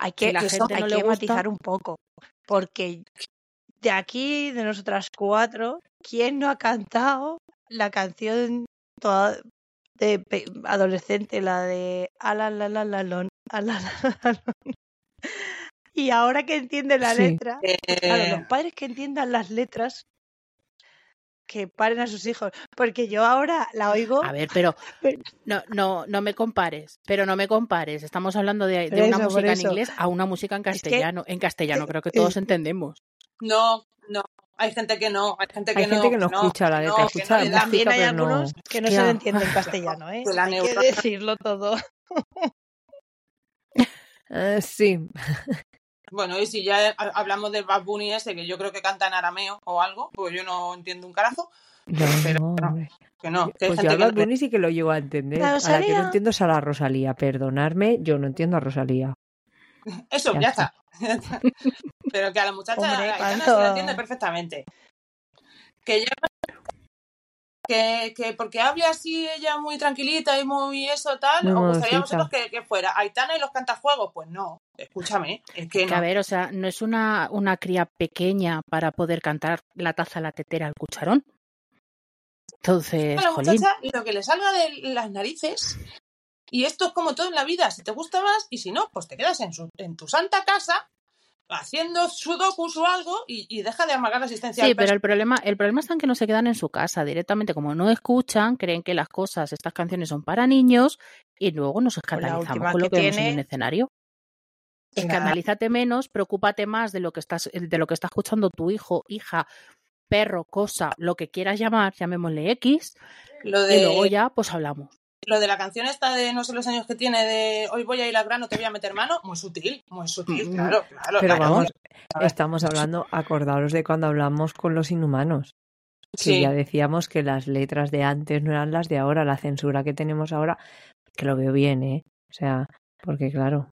hay que, la eso gente hay no que gusta- matizar un poco. Porque de aquí, de nosotras cuatro, ¿quién no ha cantado la canción toda de adolescente, la de ala la la la lon, ala la la la lon? Y ahora que entiende la Sí. letra, Eh, Claro, los padres que entiendan las letras, que paren a sus hijos. Porque yo ahora la oigo. A ver, pero (laughs) no, no, no me compares, pero no me compares. Estamos hablando de, de una música en inglés a una música en Es que- castellano. En castellano creo que eh, todos entendemos. no, no. Hay gente que no. Hay gente que hay no. gente que no escucha la no, letra, que escucha no la. También música, hay pero no. algunos que no se le entiende en (laughs) castellano, ¿eh? La Hay que neurona- decirlo todo. Eh, sí, (laughs) Bueno, y si ya ha- hablamos del Bad Bunny ese, que yo creo que canta en arameo o algo, pues yo no entiendo un carajo. no, (laughs) Pero no, no. Que no, que Pues yo a Bad no- Bunny sí que lo llego a entender. La A la que Rosalía. no entiendo es a la Rosalía. Perdonadme, yo no entiendo a Rosalía. (laughs) Eso, Ya ya, está. está. (laughs) Pero que a la muchacha, Hombre, a la se la entiende perfectamente. Que ya que, que porque hable así ella muy tranquilita y muy eso tal, Muy os gustaría a vosotros que, que fuera Aitana y los cantajuegos, pues no, escúchame, es que Que a no. ver, o sea, no es una, una cría pequeña para poder cantar la taza, la tetera, el cucharón. Entonces, a la jolín. muchacha lo que le salga de las narices. Y esto es como todo en la vida. Si te gusta más y si no, pues te quedas en, su- en tu santa casa haciendo sudokus o algo y, y deja de amagar la asistencia Sí, al pero el problema, el problema está en que no se quedan en su casa directamente, como no escuchan, creen que las cosas, estas canciones son para niños y luego nos escandalizamos última con lo que que vemos en tiene- el escenario. Escandalízate menos, preocúpate más de lo que estás, de lo que está escuchando tu hijo, hija, perro, cosa, lo que quieras llamar, llamémosle X, Lo y luego de, ya pues hablamos. lo de la canción esta de no sé los años que tiene de hoy voy a ir al grano, te voy a meter mano, muy sutil, muy sutil, Mm, claro, claro. Pero claro. vamos, estamos hablando, acordaros de cuando hablamos con los inhumanos, que Sí. ya decíamos que las letras de antes no eran las de ahora, la censura que tenemos ahora, que lo veo bien, ¿eh? O sea, porque claro,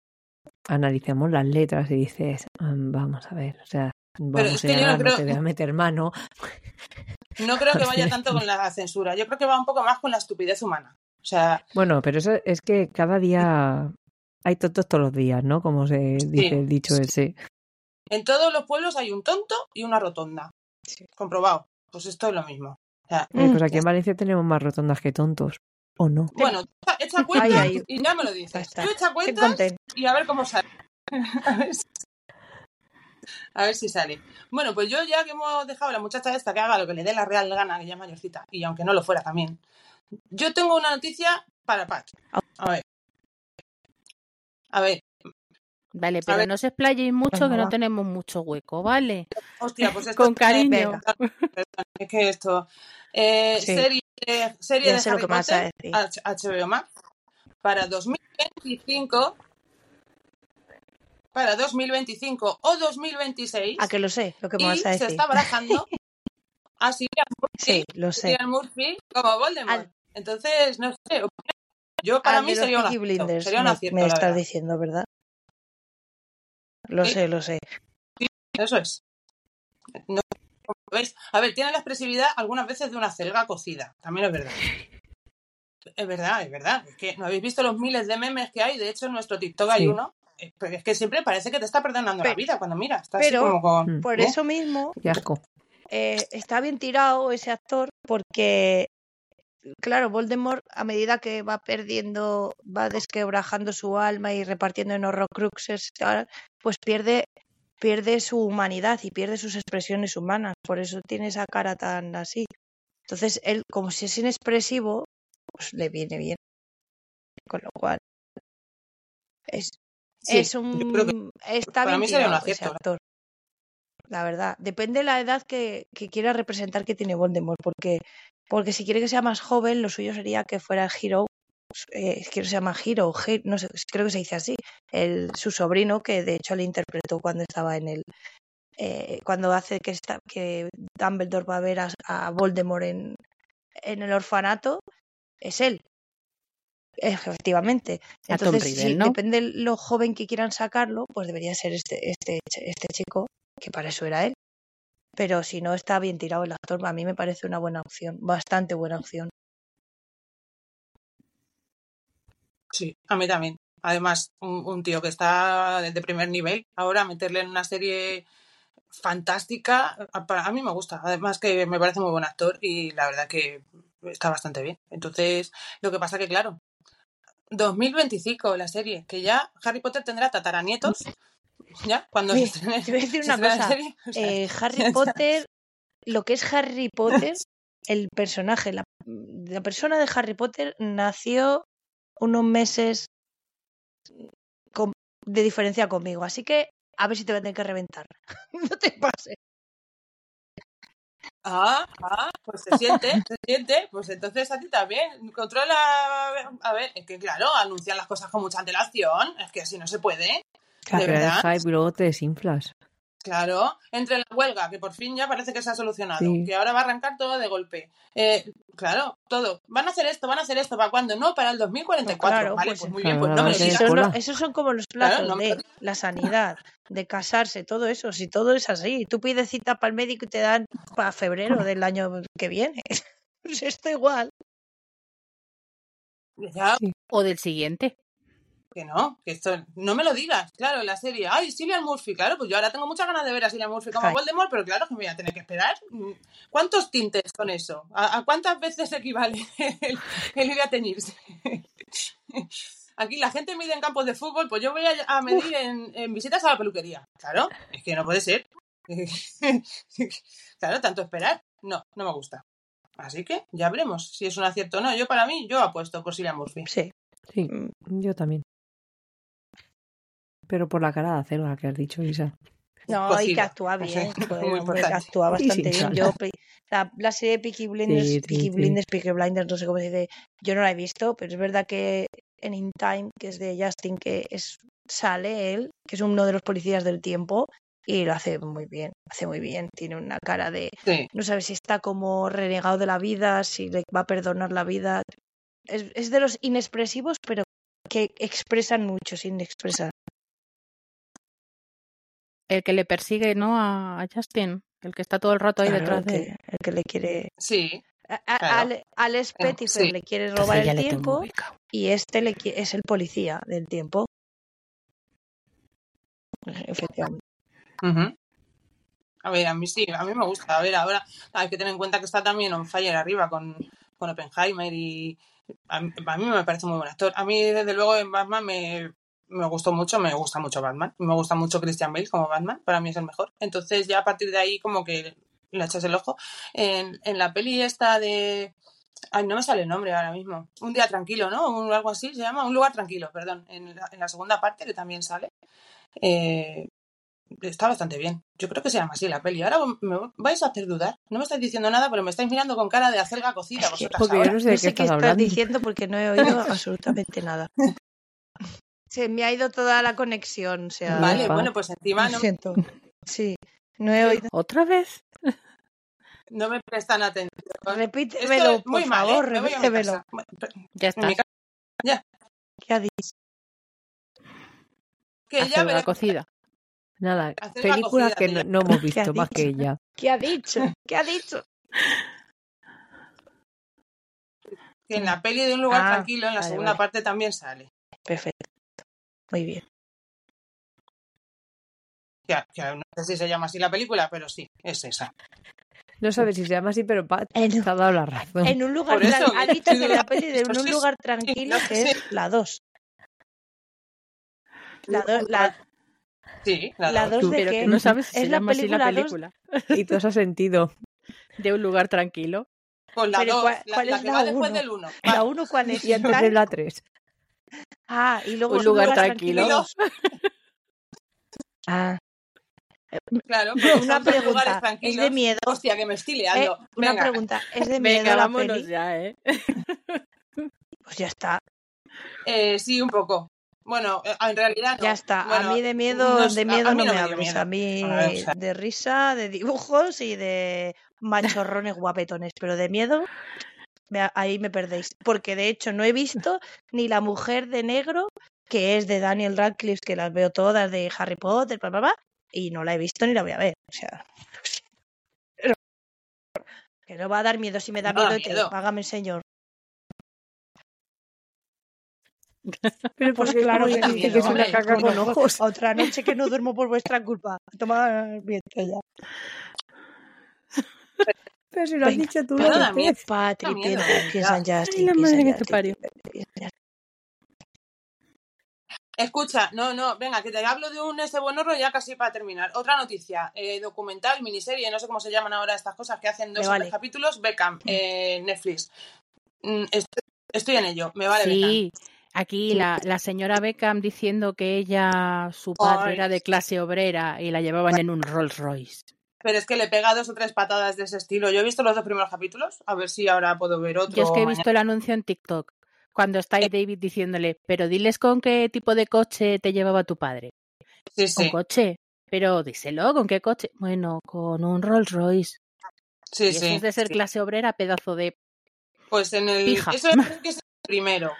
analicemos las letras y dices, "Mm, vamos a ver, o sea, vamos a no creo- te voy a meter mano. No creo que (laughs) vaya tanto con la censura, yo creo que va un poco más con la estupidez humana. O sea, Bueno, pero eso es que cada día hay tontos todos los días, ¿no? Como se dice el dicho ese. en todos los pueblos hay un tonto y una rotonda. Comprobado. Pues esto es lo mismo. O sea, Eh, pues Mm, aquí en Valencia tenemos más rotondas que tontos, ¿o no? bueno, echa- cuenta y ya me lo dices. está. Tú echa content. y a ver cómo sale. (laughs) a, ver si, a ver si sale. Bueno, pues yo ya que hemos dejado a la muchacha esta que haga lo que le dé la real gana, que ya es mayorcita, y aunque no lo fuera también, yo tengo una noticia para Pat. A ver. A ver, Vale, pero no se explayéis mucho Venga, que no va. tenemos mucho hueco, ¿vale? hostia, pues (laughs) esto Con cariño. Es que esto. Eh, Sí. Serie, serie de Harry Potter, HBO Max, para 2025. Para 2025 o 2026. A que lo sé, lo que me vas a se decir. está barajando (laughs) a Cillian Sí, Murphy, lo sé. Cillian Murphy como Voldemort. Al- Entonces, no sé. Yo para Al mí sería un Peaky acierto. Blinders, Sería me, me estás diciendo, ¿verdad? Lo Sí. sé, lo sé. Eso es. A ver, tiene la expresividad algunas veces de una celga cocida. También es verdad. Es verdad, es verdad. Es que no habéis visto los miles de memes que hay. De hecho, en nuestro TikTok hay uno. Eh, Pero es que siempre parece que te está perdonando la Pe- vida cuando miras. Está pero- así como con. Mm. Por ¿eh? eso mismo Qué asco. eh, está bien tirado ese actor porque, claro, Voldemort a medida que va perdiendo, va desquebrajando su alma y repartiendo en horrocruxes, pues pierde pierde su humanidad y pierde sus expresiones humanas. Por eso tiene esa cara tan así. Entonces, él, como si es inexpresivo, pues le viene bien. Con lo cual, es, Sí, es yo un creo que está para bien mí sería un acierto, actor la verdad depende de la edad que, que quiera representar que tiene Voldemort porque porque si quiere que sea más joven lo suyo sería que fuera Hero eh, creo que se llama Hero He- no sé creo que se dice así el su sobrino que de hecho le interpretó cuando estaba en el eh, cuando hace que está que Dumbledore va a ver a, a Voldemort en en el orfanato es él efectivamente entonces, Riddle, si ¿no? depende de lo joven que quieran sacarlo, pues debería ser este, este, este chico, que para eso era él. Pero si no está bien tirado el actor, a mí me parece una buena opción, bastante buena opción. Sí, a mí también. Además, un, un tío que está de primer nivel, ahora meterle en una serie fantástica, a, para- a mí me gusta. Además que me parece muy buen actor y la verdad que está bastante bien. Entonces, lo que pasa que, claro, 2025 la serie, que ya Harry Potter tendrá tataranietos, (laughs) ya, cuando se Oye, estrene, te voy a decir (laughs) se una cosa. serie, o sea, Eh, (laughs) Harry Potter, lo que es Harry Potter, el personaje, la, la persona de Harry Potter nació unos meses con- de diferencia conmigo. Así que a ver si te voy a tener que reventar. (laughs) no te pases. Ah, ah, pues se siente, se siente, pues entonces a ti también. Controla, a ver, es que claro, anuncian las cosas con mucha antelación, es que así no se puede. Claro, ¿De verdad? hype y luego te desinflas. Claro, entre la huelga, que por fin ya parece que se ha solucionado, Sí. que ahora va a arrancar todo de golpe. Eh, claro, todo. Van a hacer esto, van a hacer esto, ¿para cuándo? No, para el 2044. Pues claro, vale, pues- pues muy Claro, bien, pues no me va lo a tener digas. Esos, son como los Claro, plazos no me de la sanidad, de casarse, todo eso. Si todo es así, tú pides cita para el médico y te dan para febrero del año que viene. (laughs) Pues esto igual. Ya, O del siguiente. Que no, que esto no me lo digas. Claro, la serie, ay, Cillian Murphy, claro, pues yo ahora tengo muchas ganas de ver a Cillian Murphy como Ay. Voldemort, pero claro que me voy a tener que esperar. Mm, ¿Cuántos tintes con eso? ¿A, a cuántas veces equivale (laughs) el, el ir a teñirse? (laughs) Aquí la gente mide en campos de fútbol, pues yo voy a, a medir en, en visitas a la peluquería. Claro, es que no puede ser. (laughs) claro, tanto esperar. No, no me gusta. Así que ya veremos si es un acierto o no. Yo para mí, yo apuesto por Cillian Murphy. Sí. Sí, yo también. Pero por la cara de acero la que has dicho, Isa. No, y que actúa bien. joder, muy hombre, que actúa bastante bien. Yo, la, la serie Peaky Blinders, Sí, sí, Peaky sí. Blinders, Peaky Blinders, no sé cómo se dice, yo no la he visto, pero es verdad que en In Time, que es de Justin, que es sale él, que es uno de los policías del tiempo, y lo hace muy bien, hace muy bien. Tiene una cara de, Sí, no sabe si está como renegado de la vida, si le va a perdonar la vida. Es, es de los inexpresivos, pero que expresan mucho sin expresar. El que le persigue, ¿no? A, a Justin. El que está todo el rato ahí Claro, detrás el, de el que le quiere. sí. A, a- Claro. Alex Eh, Pettifer sí. le quiere robar el tiempo y este le qui- es el policía del tiempo. Efectivamente. A ver, a mí sí, a mí me gusta. A ver, ahora hay que tener en cuenta que está también on fire arriba con, con Oppenheimer y a, mí- a mí me parece muy buen actor. A mí, desde luego, en Batman me, me gustó mucho, me gusta mucho Batman. Me gusta mucho Christian Bale como Batman, para mí es el mejor. Entonces, ya a partir de ahí, como que le echas el ojo. En, en la peli esta de. Ay, no me sale el nombre ahora mismo. Un día tranquilo, ¿no? O algo así se llama. Un lugar tranquilo, perdón. En la, en la segunda parte, que también sale. Eh, está bastante bien. Yo creo que se llama así la peli. Ahora me vais a hacer dudar. No me estáis diciendo nada, pero me estáis mirando con cara de acelga cocida vosotras Porque yo no sé No qué sé qué estás diciendo porque no he oído (laughs) absolutamente nada. Se me ha ido toda la conexión. O sea, Vale, bueno, pues encima lo no, siento. Sí, no he oído. ¿Otra vez? no me prestan atención. Repítemelo, es muy por mal, ¿eh? favor, Me mi repítemelo. Ya está. casa, ¿Qué ha dicho? que ya Acelga veremos. cocida. Nada, Hacer la películas cocida que no, no hemos ¿Qué has visto más que ella. ¿Qué ha dicho? ¿Qué ha dicho? Que en la peli de un lugar Ah, tranquilo, en la vale, segunda vale. parte también sale. Perfecto. Muy bien. Que, que no sé si se llama así la película, pero sí, es esa. No sabes si se llama así, pero Pat En- te ha dado la razón. En un lugar eso, ha dicho que la peli de (laughs) un lugar tranquilo no que sé. es la 2. La 2 la, Sí, la la dos. dos de Pero qué? que no sabes si Es se la llama así la película dos. Y todo ha sentido. De un lugar tranquilo. Pues la Pero 2, ¿cuál- la, cuál la es que la va después uno? del 1. La 1 cuál es? Y antes de la 3. Ah, y luego Un lugar tranquilo. dos. (laughs) Ah, Claro, pero una pregunta. ¿Es de miedo? Hostia, que me estoy Eh, liando. una Venga. pregunta. ¿Es de miedo Venga, la vámonos peli? ya, ¿eh? (laughs) Pues ya está. Eh, sí, un poco. Bueno, eh, en realidad no. Ya está. Bueno, a mí de miedo, no de a- miedo a no, me hables. A mí A ver, o sea. de risa, de dibujos y de machorrones guapetones. Pero de miedo, me- ahí me perdéis. Porque de hecho no he visto ni La Mujer de Negro, que es de Daniel Radcliffe, que las veo todas de Harry Potter, bla, bla, bla, y no la he visto ni la voy a ver. O sea. pero- que no va a dar miedo si me da No da miedo, miedo. págame, señor. (laughs) Pero Pues porque claro que que dice que es una caca ¿cómo con ojos. (laughs) Otra noche que no duermo por vuestra culpa. Toma viento ya. (laughs) Pero si lo has Venga, dicho tú, lo ves. Patri, Da miedo, piensa, piensa en Ay, Justin, la madre que te parió. Escucha, no, no, venga, que te hablo de un ese buen horror ya casi para terminar. Otra noticia, eh, documental, miniserie, no sé cómo se llaman ahora estas cosas que hacen dos vale. tres capítulos, Beckham, eh, Netflix. Mm, estoy, estoy en ello, me vale Beckham. Sí, aquí la, la señora Beckham diciendo que ella, su padre Ay. era de clase obrera y la llevaban en un Rolls Royce. Pero es que le pega dos o tres patadas de ese estilo. Yo he visto los dos primeros capítulos, a ver si ahora puedo ver otro. Yo es que he mañana. visto el anuncio en TikTok, cuando está ahí David diciéndole, pero diles con qué tipo de coche te llevaba tu padre. Sí, ¿Con sí, coche? Pero díselo, ¿con qué coche? Bueno, con un Rolls Royce. sí, y eso sí, es de ser sí. clase obrera, pedazo de... Pues en el. Pija. Eso es (laughs) que es el primero.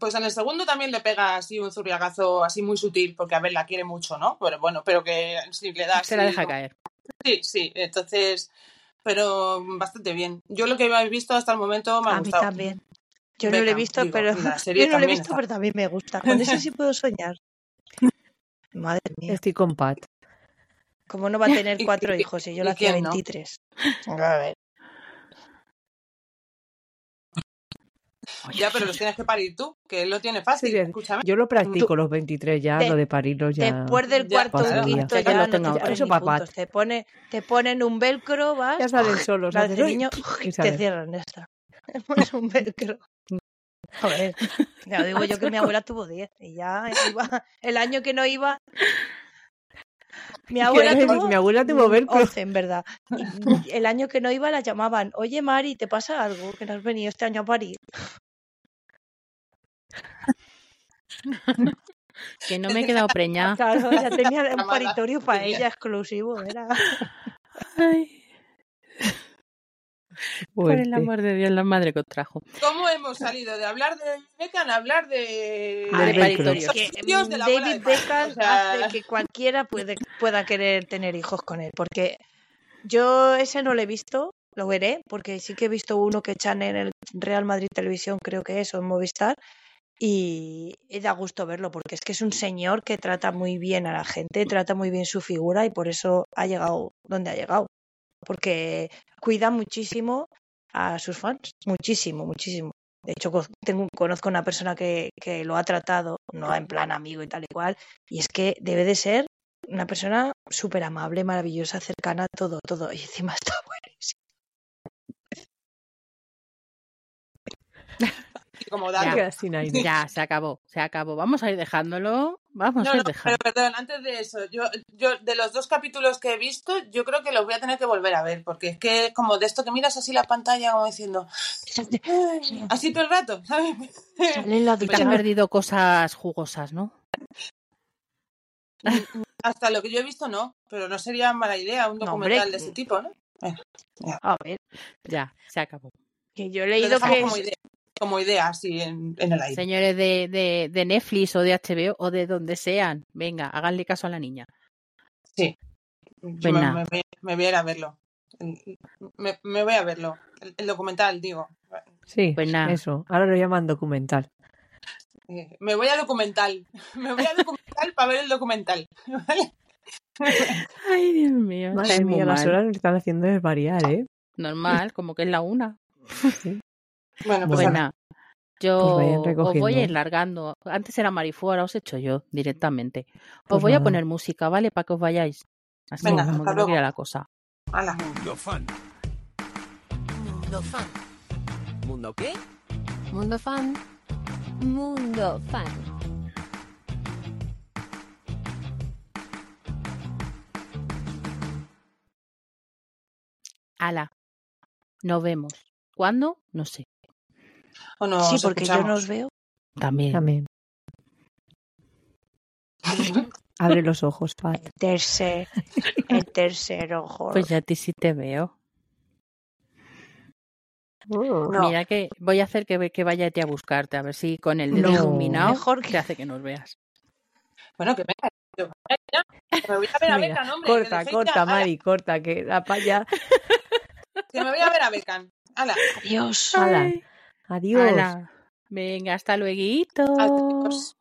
Pues en el segundo también le pega así un zurriagazo así muy sutil, porque a ver, la quiere mucho, ¿no? Pero bueno, pero que si le da Se la deja caer. Sí, sí, entonces, pero bastante bien. Yo lo que habéis visto hasta el momento me ha A mí gustado. también. Yo no lo he visto, digo, pero y la (laughs) serie yo no lo he también visto, está. pero también me gusta. Con eso sí puedo soñar. (laughs) Madre mía, Estoy con Pat. ¿cómo no va a tener (laughs) ¿Y- cuatro y- hijos si yo y lo hacía quién no? 23? A ver. Ya, pero los tienes que parir tú, que él lo tiene fácil. Sí, Escúchame. Yo lo practico los 23 ya, Te- lo de parirlos ya. Después del Ya, cuarto o quinto Ya ya no tenga te Eso ni pa' puntos. Pat. Te, pone, te ponen un velcro, vas, Ya salen solos. haces, de niño y te cierran esta. (laughs) Te pones un velcro. (laughs) Joder, ya digo yo que mi abuela tuvo 10 y ya iba, el año que no iba, mi abuela tuvo Mi abuela tuvo velcro. 11, en verdad. El año que no iba la llamaban, oye Mari, ¿te pasa algo? Que no has venido este año a París. (laughs) Que no me he quedado preñada. Claro, ya tenía un paritorio para ella exclusivo, era. Ay, (laughs) por el amor de Dios, la madre que os trajo. ¿Cómo hemos salido de hablar de Beckham a hablar de, A de que la bola David de? Beckham O sea, hace que cualquiera puede, pueda querer tener hijos con él, porque yo ese no lo he visto, lo veré, porque sí que he visto uno que echan en el Real Madrid Televisión, creo que es, o en Movistar, y, y da gusto verlo, porque es que es un señor que trata muy bien a la gente, trata muy bien su figura y por eso ha llegado donde ha llegado, porque cuida muchísimo a sus fans, muchísimo, muchísimo. De hecho, conozco una persona que, que lo ha tratado, no en plan amigo y tal y cual, y es que debe de ser una persona súper amable, maravillosa, cercana, todo, todo. Y encima (laughs) está buenísimo. y como Ya. dato. Queda sin (laughs) aire. Ya, se acabó, se acabó. Vamos a ir dejándolo. Vamos No, a ir no, pero dejando. perdón, antes de eso, yo, yo de los dos capítulos que he visto, yo creo que los voy a tener que volver a ver, porque es que como de esto que miras así la pantalla como diciendo, así todo el rato, ¿sabes? Te has ducha. perdido cosas jugosas, ¿no? Hasta lo que yo he visto no, pero no sería mala idea un documental de ese tipo, ¿no? A ver, Ya, se acabó. que yo he leído que como idea, así en, en el aire. Señores de, de, de Netflix o de HBO o de donde sean, venga, háganle caso a la niña. Sí. Pues me, nada. me- me- me voy a ir a verlo. Me, me voy a verlo. El, el documental, digo. Sí, Pues nada. eso. Ahora lo llaman documental. Eh, Me voy a documental. (laughs) Me voy a documental para ver el documental. (laughs) ¿Vale? Ay, Dios mío. Madre mía, las horas nos están haciendo desvariar, ¿eh? Normal, como que es la una. Bueno, pues nada. Yo Pues os voy a ir largando. Antes era Marifú, ahora os he hecho yo directamente. Os Pues voy a nada. poner música, ¿vale? Para que os vayáis. Así Venga, como hasta que luego. la cosa. Hala. Mundo fan. Mundo fan. ¿Mundo qué? Mundo fan. Mundo fan. Ala. Nos vemos. ¿Cuándo? No sé. O sí, porque yo no os veo. También. También. (laughs) Abre los ojos, Pat. El tercer, el tercer ojo. Pues ya a ti sí te veo. No. Mira que voy a hacer que, que vaya a ti a buscarte, a ver si con el dedo No. iluminado Mejor que- te hace que nos veas. Bueno, que venga. Me voy a ver a Beckham, hombre. corta, corta, Mari, corta, que la paya. Que me voy a ver a Beckham. Hala. Adiós. Hala. Adiós. ala. Venga, hasta luego. Adiós.